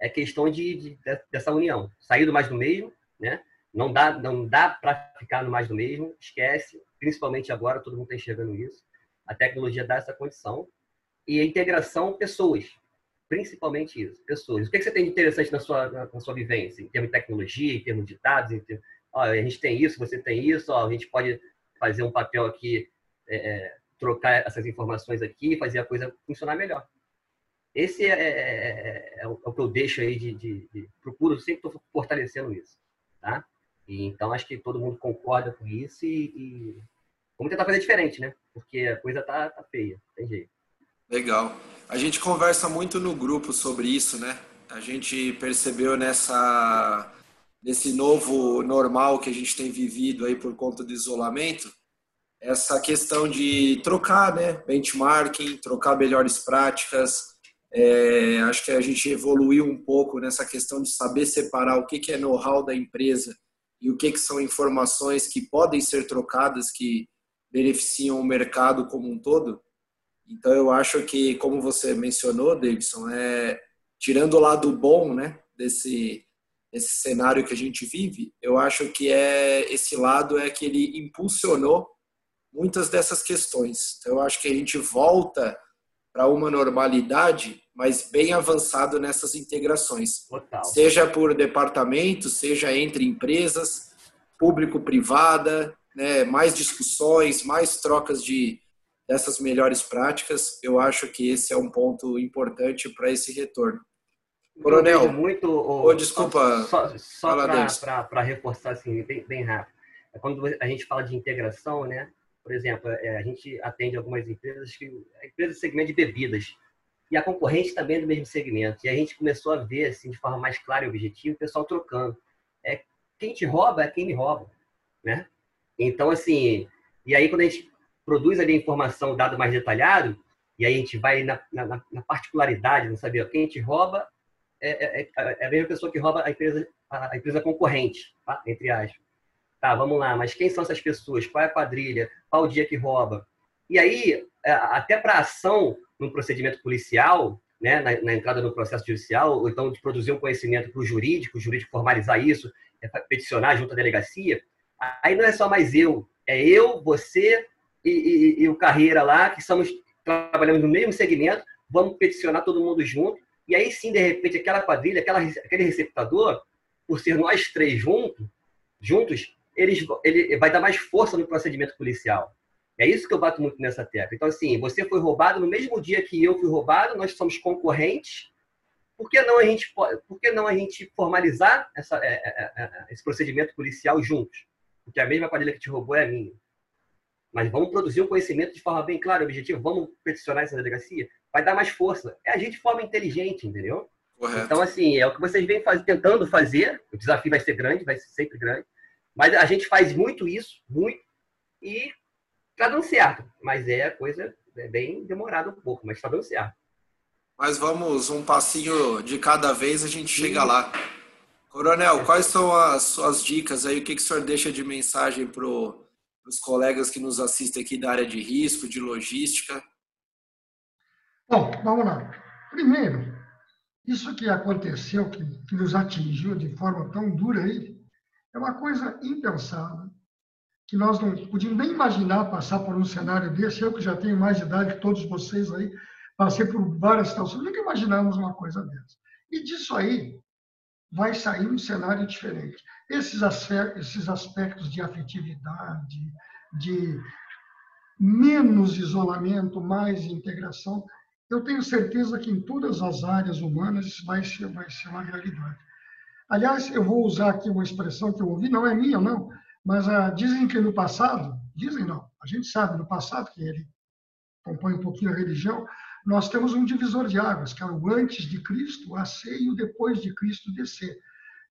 [SPEAKER 5] é questão de, de, dessa união. Sair do mais do mesmo, né? Não dá, não dá para ficar no mais do mesmo, esquece, principalmente agora, todo mundo está enxergando isso. A tecnologia dá essa condição. E a integração, pessoas, principalmente isso, pessoas. O que, você tem de interessante na sua, na, na, sua vivência, em termos de tecnologia, em termos de dados? Em termos, ó, a gente tem isso, você tem isso, ó, a gente pode fazer um papel aqui, é, é trocar essas informações aqui, fazer a coisa funcionar melhor. Esse é, é, é, é o, é que eu deixo aí de, de, de procuro sempre estou fortalecendo isso, tá? E, então acho que todo mundo concorda com isso e, e, vamos tentar fazer diferente, né? Porque a coisa tá, tá feia, tem jeito.
[SPEAKER 3] Legal. A gente conversa muito no grupo sobre isso, né? A gente percebeu nessa nesse novo normal que a gente tem vivido aí por conta do isolamento, essa questão de trocar, né, benchmarking, trocar melhores práticas. É, acho que a gente evoluiu um pouco nessa questão de saber separar o que, que é know-how da empresa e o que, que são informações que podem ser trocadas, que beneficiam o mercado como um todo. Então, eu acho que, como você mencionou, Davidson, é, tirando o lado bom né, desse, desse cenário que a gente vive, eu acho que é esse lado é que ele impulsionou muitas dessas questões. Então, eu acho que a gente volta para uma normalidade, mas bem avançado nessas integrações. Total. Seja por departamento, seja entre empresas, público-privada, né, mais discussões, mais trocas de dessas melhores práticas, eu acho que esse é um ponto importante para esse retorno.
[SPEAKER 5] Coronel, muito.
[SPEAKER 3] Oh, oh, desculpa.
[SPEAKER 5] Só, só para reforçar assim, bem, bem rápido. É quando a gente fala de integração, né? Por exemplo, é, a gente atende algumas empresas que a empresa do segmento de bebidas e a concorrente também é do mesmo segmento. E a gente começou a ver assim de forma mais clara e objetiva o pessoal trocando. É quem te rouba é quem me rouba, né? Então assim, e aí quando a gente produz ali a informação, dado mais detalhado, e aí a gente vai na, na, na particularidade, não saber quem te rouba é, é, é, a mesma pessoa que rouba a empresa, a empresa concorrente, tá? entre aspas. Tá, vamos lá, mas quem são essas pessoas? Qual é a quadrilha? Qual o dia que rouba? E aí, é, até para ação no procedimento policial, né, na, na, entrada no processo judicial, ou então de produzir um conhecimento para o jurídico, o jurídico formalizar isso, é peticionar junto à delegacia, aí não é só mais eu, é eu, você e, e, e o Carreira lá, que somos, trabalhamos no mesmo segmento, vamos peticionar todo mundo junto, e aí sim, de repente, aquela quadrilha, aquela, aquele receptador, por ser nós três junto, juntos, eles, ele vai dar mais força no procedimento policial. É isso que eu bato muito nessa tecla. Então, assim, você foi roubado no mesmo dia que eu fui roubado, nós somos concorrentes. Por que não a gente, por que não a gente formalizar essa, é, é, é, esse procedimento policial juntos? Porque a mesma quadrilha que te roubou é a minha. Mas vamos produzir um conhecimento de forma bem clara, objetivo. Vamos peticionar essa delegacia. Vai dar mais força. É agir de forma inteligente, entendeu? Correto. Então, assim, é o que vocês vêm faz, tentando fazer. O desafio vai ser grande, vai ser sempre grande. Mas a gente faz muito isso, muito, e está dando certo. Mas é coisa é bem demorada um pouco, mas está dando certo.
[SPEAKER 3] Mas vamos um passinho de cada vez, a gente chega lá. Coronel, quais são as suas dicas aí? O que, que o senhor deixa de mensagem para os colegas que nos assistem aqui da área de risco, de logística?
[SPEAKER 7] Bom, vamos lá. Primeiro, isso que aconteceu, que, que nos atingiu de forma tão dura aí, é uma coisa impensável, que nós não podíamos nem imaginar passar por um cenário desse. Eu que já tenho mais idade que todos vocês aí, passei por várias situações, nunca imaginamos uma coisa dessa. E disso aí vai sair um cenário diferente. Esses esses aspectos de afetividade, de menos isolamento, mais integração, eu tenho certeza que em todas as áreas humanas isso vai ser, vai ser uma realidade. Aliás, eu vou usar aqui uma expressão que eu ouvi, não é minha, não, mas ah, dizem que no passado, dizem não, a gente sabe no passado que ele compõe um pouquinho a religião, nós temos um divisor de águas, que é o antes de Cristo, AC, e o depois de Cristo, DC.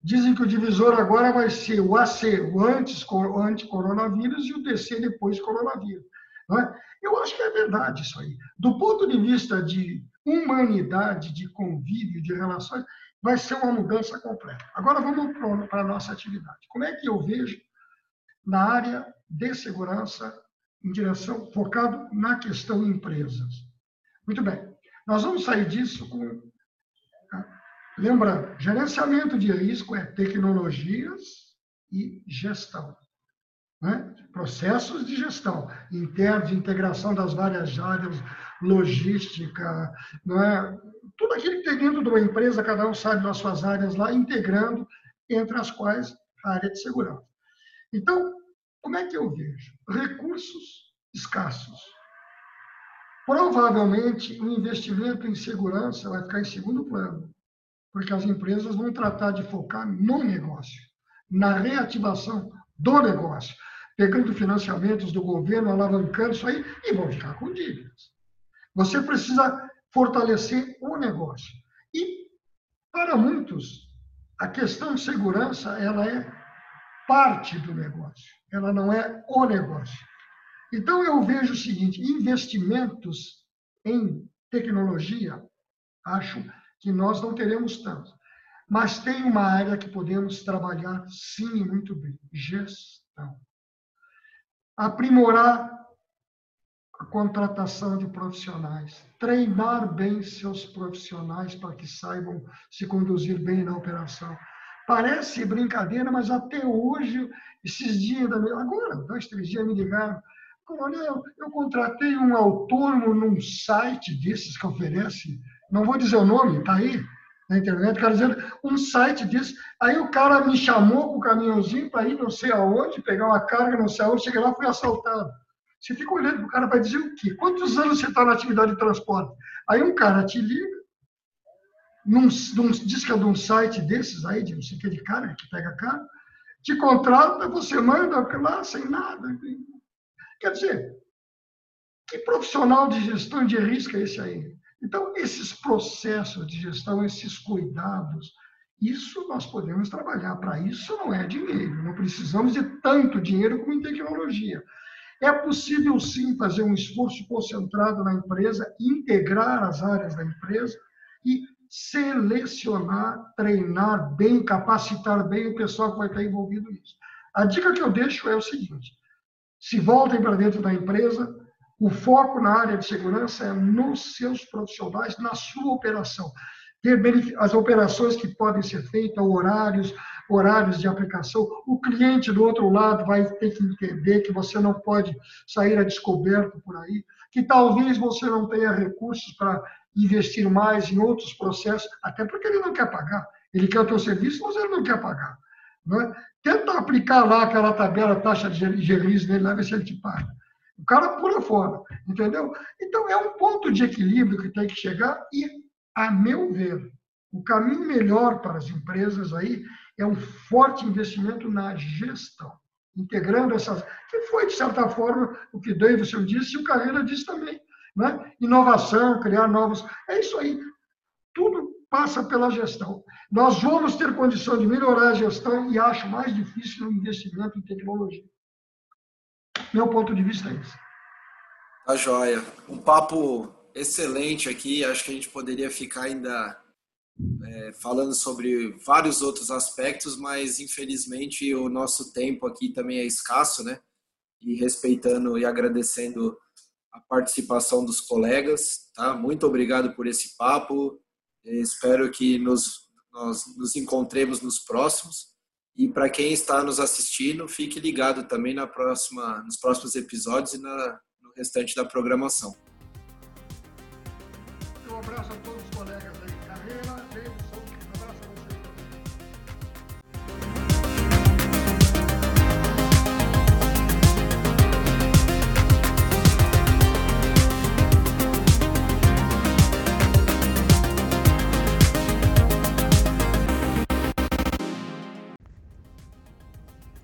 [SPEAKER 7] Dizem que o divisor agora vai ser o AC, o antes, o anti-coronavírus, e o DC depois coronavírus. É? Eu acho que é verdade isso aí. Do ponto de vista de humanidade, de convívio, de relações, vai ser uma mudança completa. Agora vamos para a nossa atividade. Como é que eu vejo na área de segurança em direção focado na questão empresas? Muito bem. Nós vamos sair disso com tá? lembra, gerenciamento de risco é tecnologias e gestão. Né? Processos de gestão internos, de integração das várias áreas, logística, não é? Tudo aquilo que tem dentro de uma empresa, cada um sabe das suas áreas lá, integrando, entre as quais a área de segurança. Então, como é que eu vejo? Recursos escassos. Provavelmente, o investimento em segurança vai ficar em segundo plano, porque as empresas vão tratar de focar no negócio, na reativação do negócio, pegando financiamentos do governo, alavancando isso aí, e vão ficar com dívidas. Você precisa fortalecer o negócio. E, para muitos, a questão de segurança ela é parte do negócio, ela não é o negócio. Então, eu vejo o seguinte: investimentos em tecnologia, acho que nós não teremos tanto. Mas tem uma área que podemos trabalhar, sim, muito bem: gestão. Aprimorar a contratação de profissionais, treinar bem seus profissionais para que saibam se conduzir bem na operação. Parece brincadeira, mas até hoje, esses dias, agora, dois, três dias, me ligaram eu contratei um autônomo num site desses que oferece, não vou dizer o nome, está aí na internet, quero dizer, um site desses. Aí o cara me chamou com o caminhãozinho para ir não sei aonde, pegar uma carga, não sei aonde, cheguei lá fui assaltado. Você fica olhando o cara para dizer o quê? Quantos anos você está na atividade de transporte? Aí um cara te liga, num, num, diz que é de um site desses aí, de não sei o que de carga, que pega carga, te contrata, você manda lá sem nada. Quer dizer, que profissional de gestão de risco é esse aí? Então, esses processos de gestão, esses cuidados, isso nós podemos trabalhar. Para isso não é dinheiro, não precisamos de tanto dinheiro como em tecnologia. É possível sim fazer um esforço concentrado na empresa, integrar as áreas da empresa e selecionar, treinar bem, capacitar bem o pessoal que vai estar envolvido nisso. A dica que eu deixo é o seguinte: se voltem para dentro da empresa. O foco na área de segurança é nos seus profissionais, na sua operação. Ter as operações que podem ser feitas, horários, horários de aplicação. O cliente do outro lado vai ter que entender que você não pode sair a descoberto por aí, que talvez você não tenha recursos para investir mais em outros processos, até porque ele não quer pagar. Ele quer o teu serviço, mas ele não quer pagar. Não é? Tenta aplicar lá aquela tabela, taxa de release nele, lá, ver se ele te paga. O cara pula fora, entendeu? Então, é um ponto de equilíbrio que tem que chegar e, a meu ver, o caminho melhor para as empresas aí é um forte investimento na gestão, integrando essas, que foi, de certa forma, o que Davidson disse e o Carreira disse também. Né? Inovação, criar novos. É isso aí. Tudo passa pela gestão. Nós vamos ter condição de melhorar a gestão e acho mais difícil o investimento em tecnologia. Meu ponto de vista é esse.
[SPEAKER 3] Tá joia. Um papo excelente aqui. Acho que a gente poderia ficar ainda falando sobre vários outros aspectos, mas infelizmente o nosso tempo aqui também é escasso, né? E respeitando e agradecendo a participação dos colegas, tá? Muito obrigado por esse papo. Espero que nos, nós nos encontremos nos próximos. E para quem está nos assistindo, fique ligado também na próxima, nos próximos episódios e na, no restante da programação.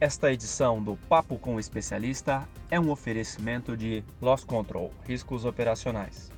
[SPEAKER 2] Esta edição do Papo com o Especialista é um oferecimento de Loss Control Riscos Operacionais.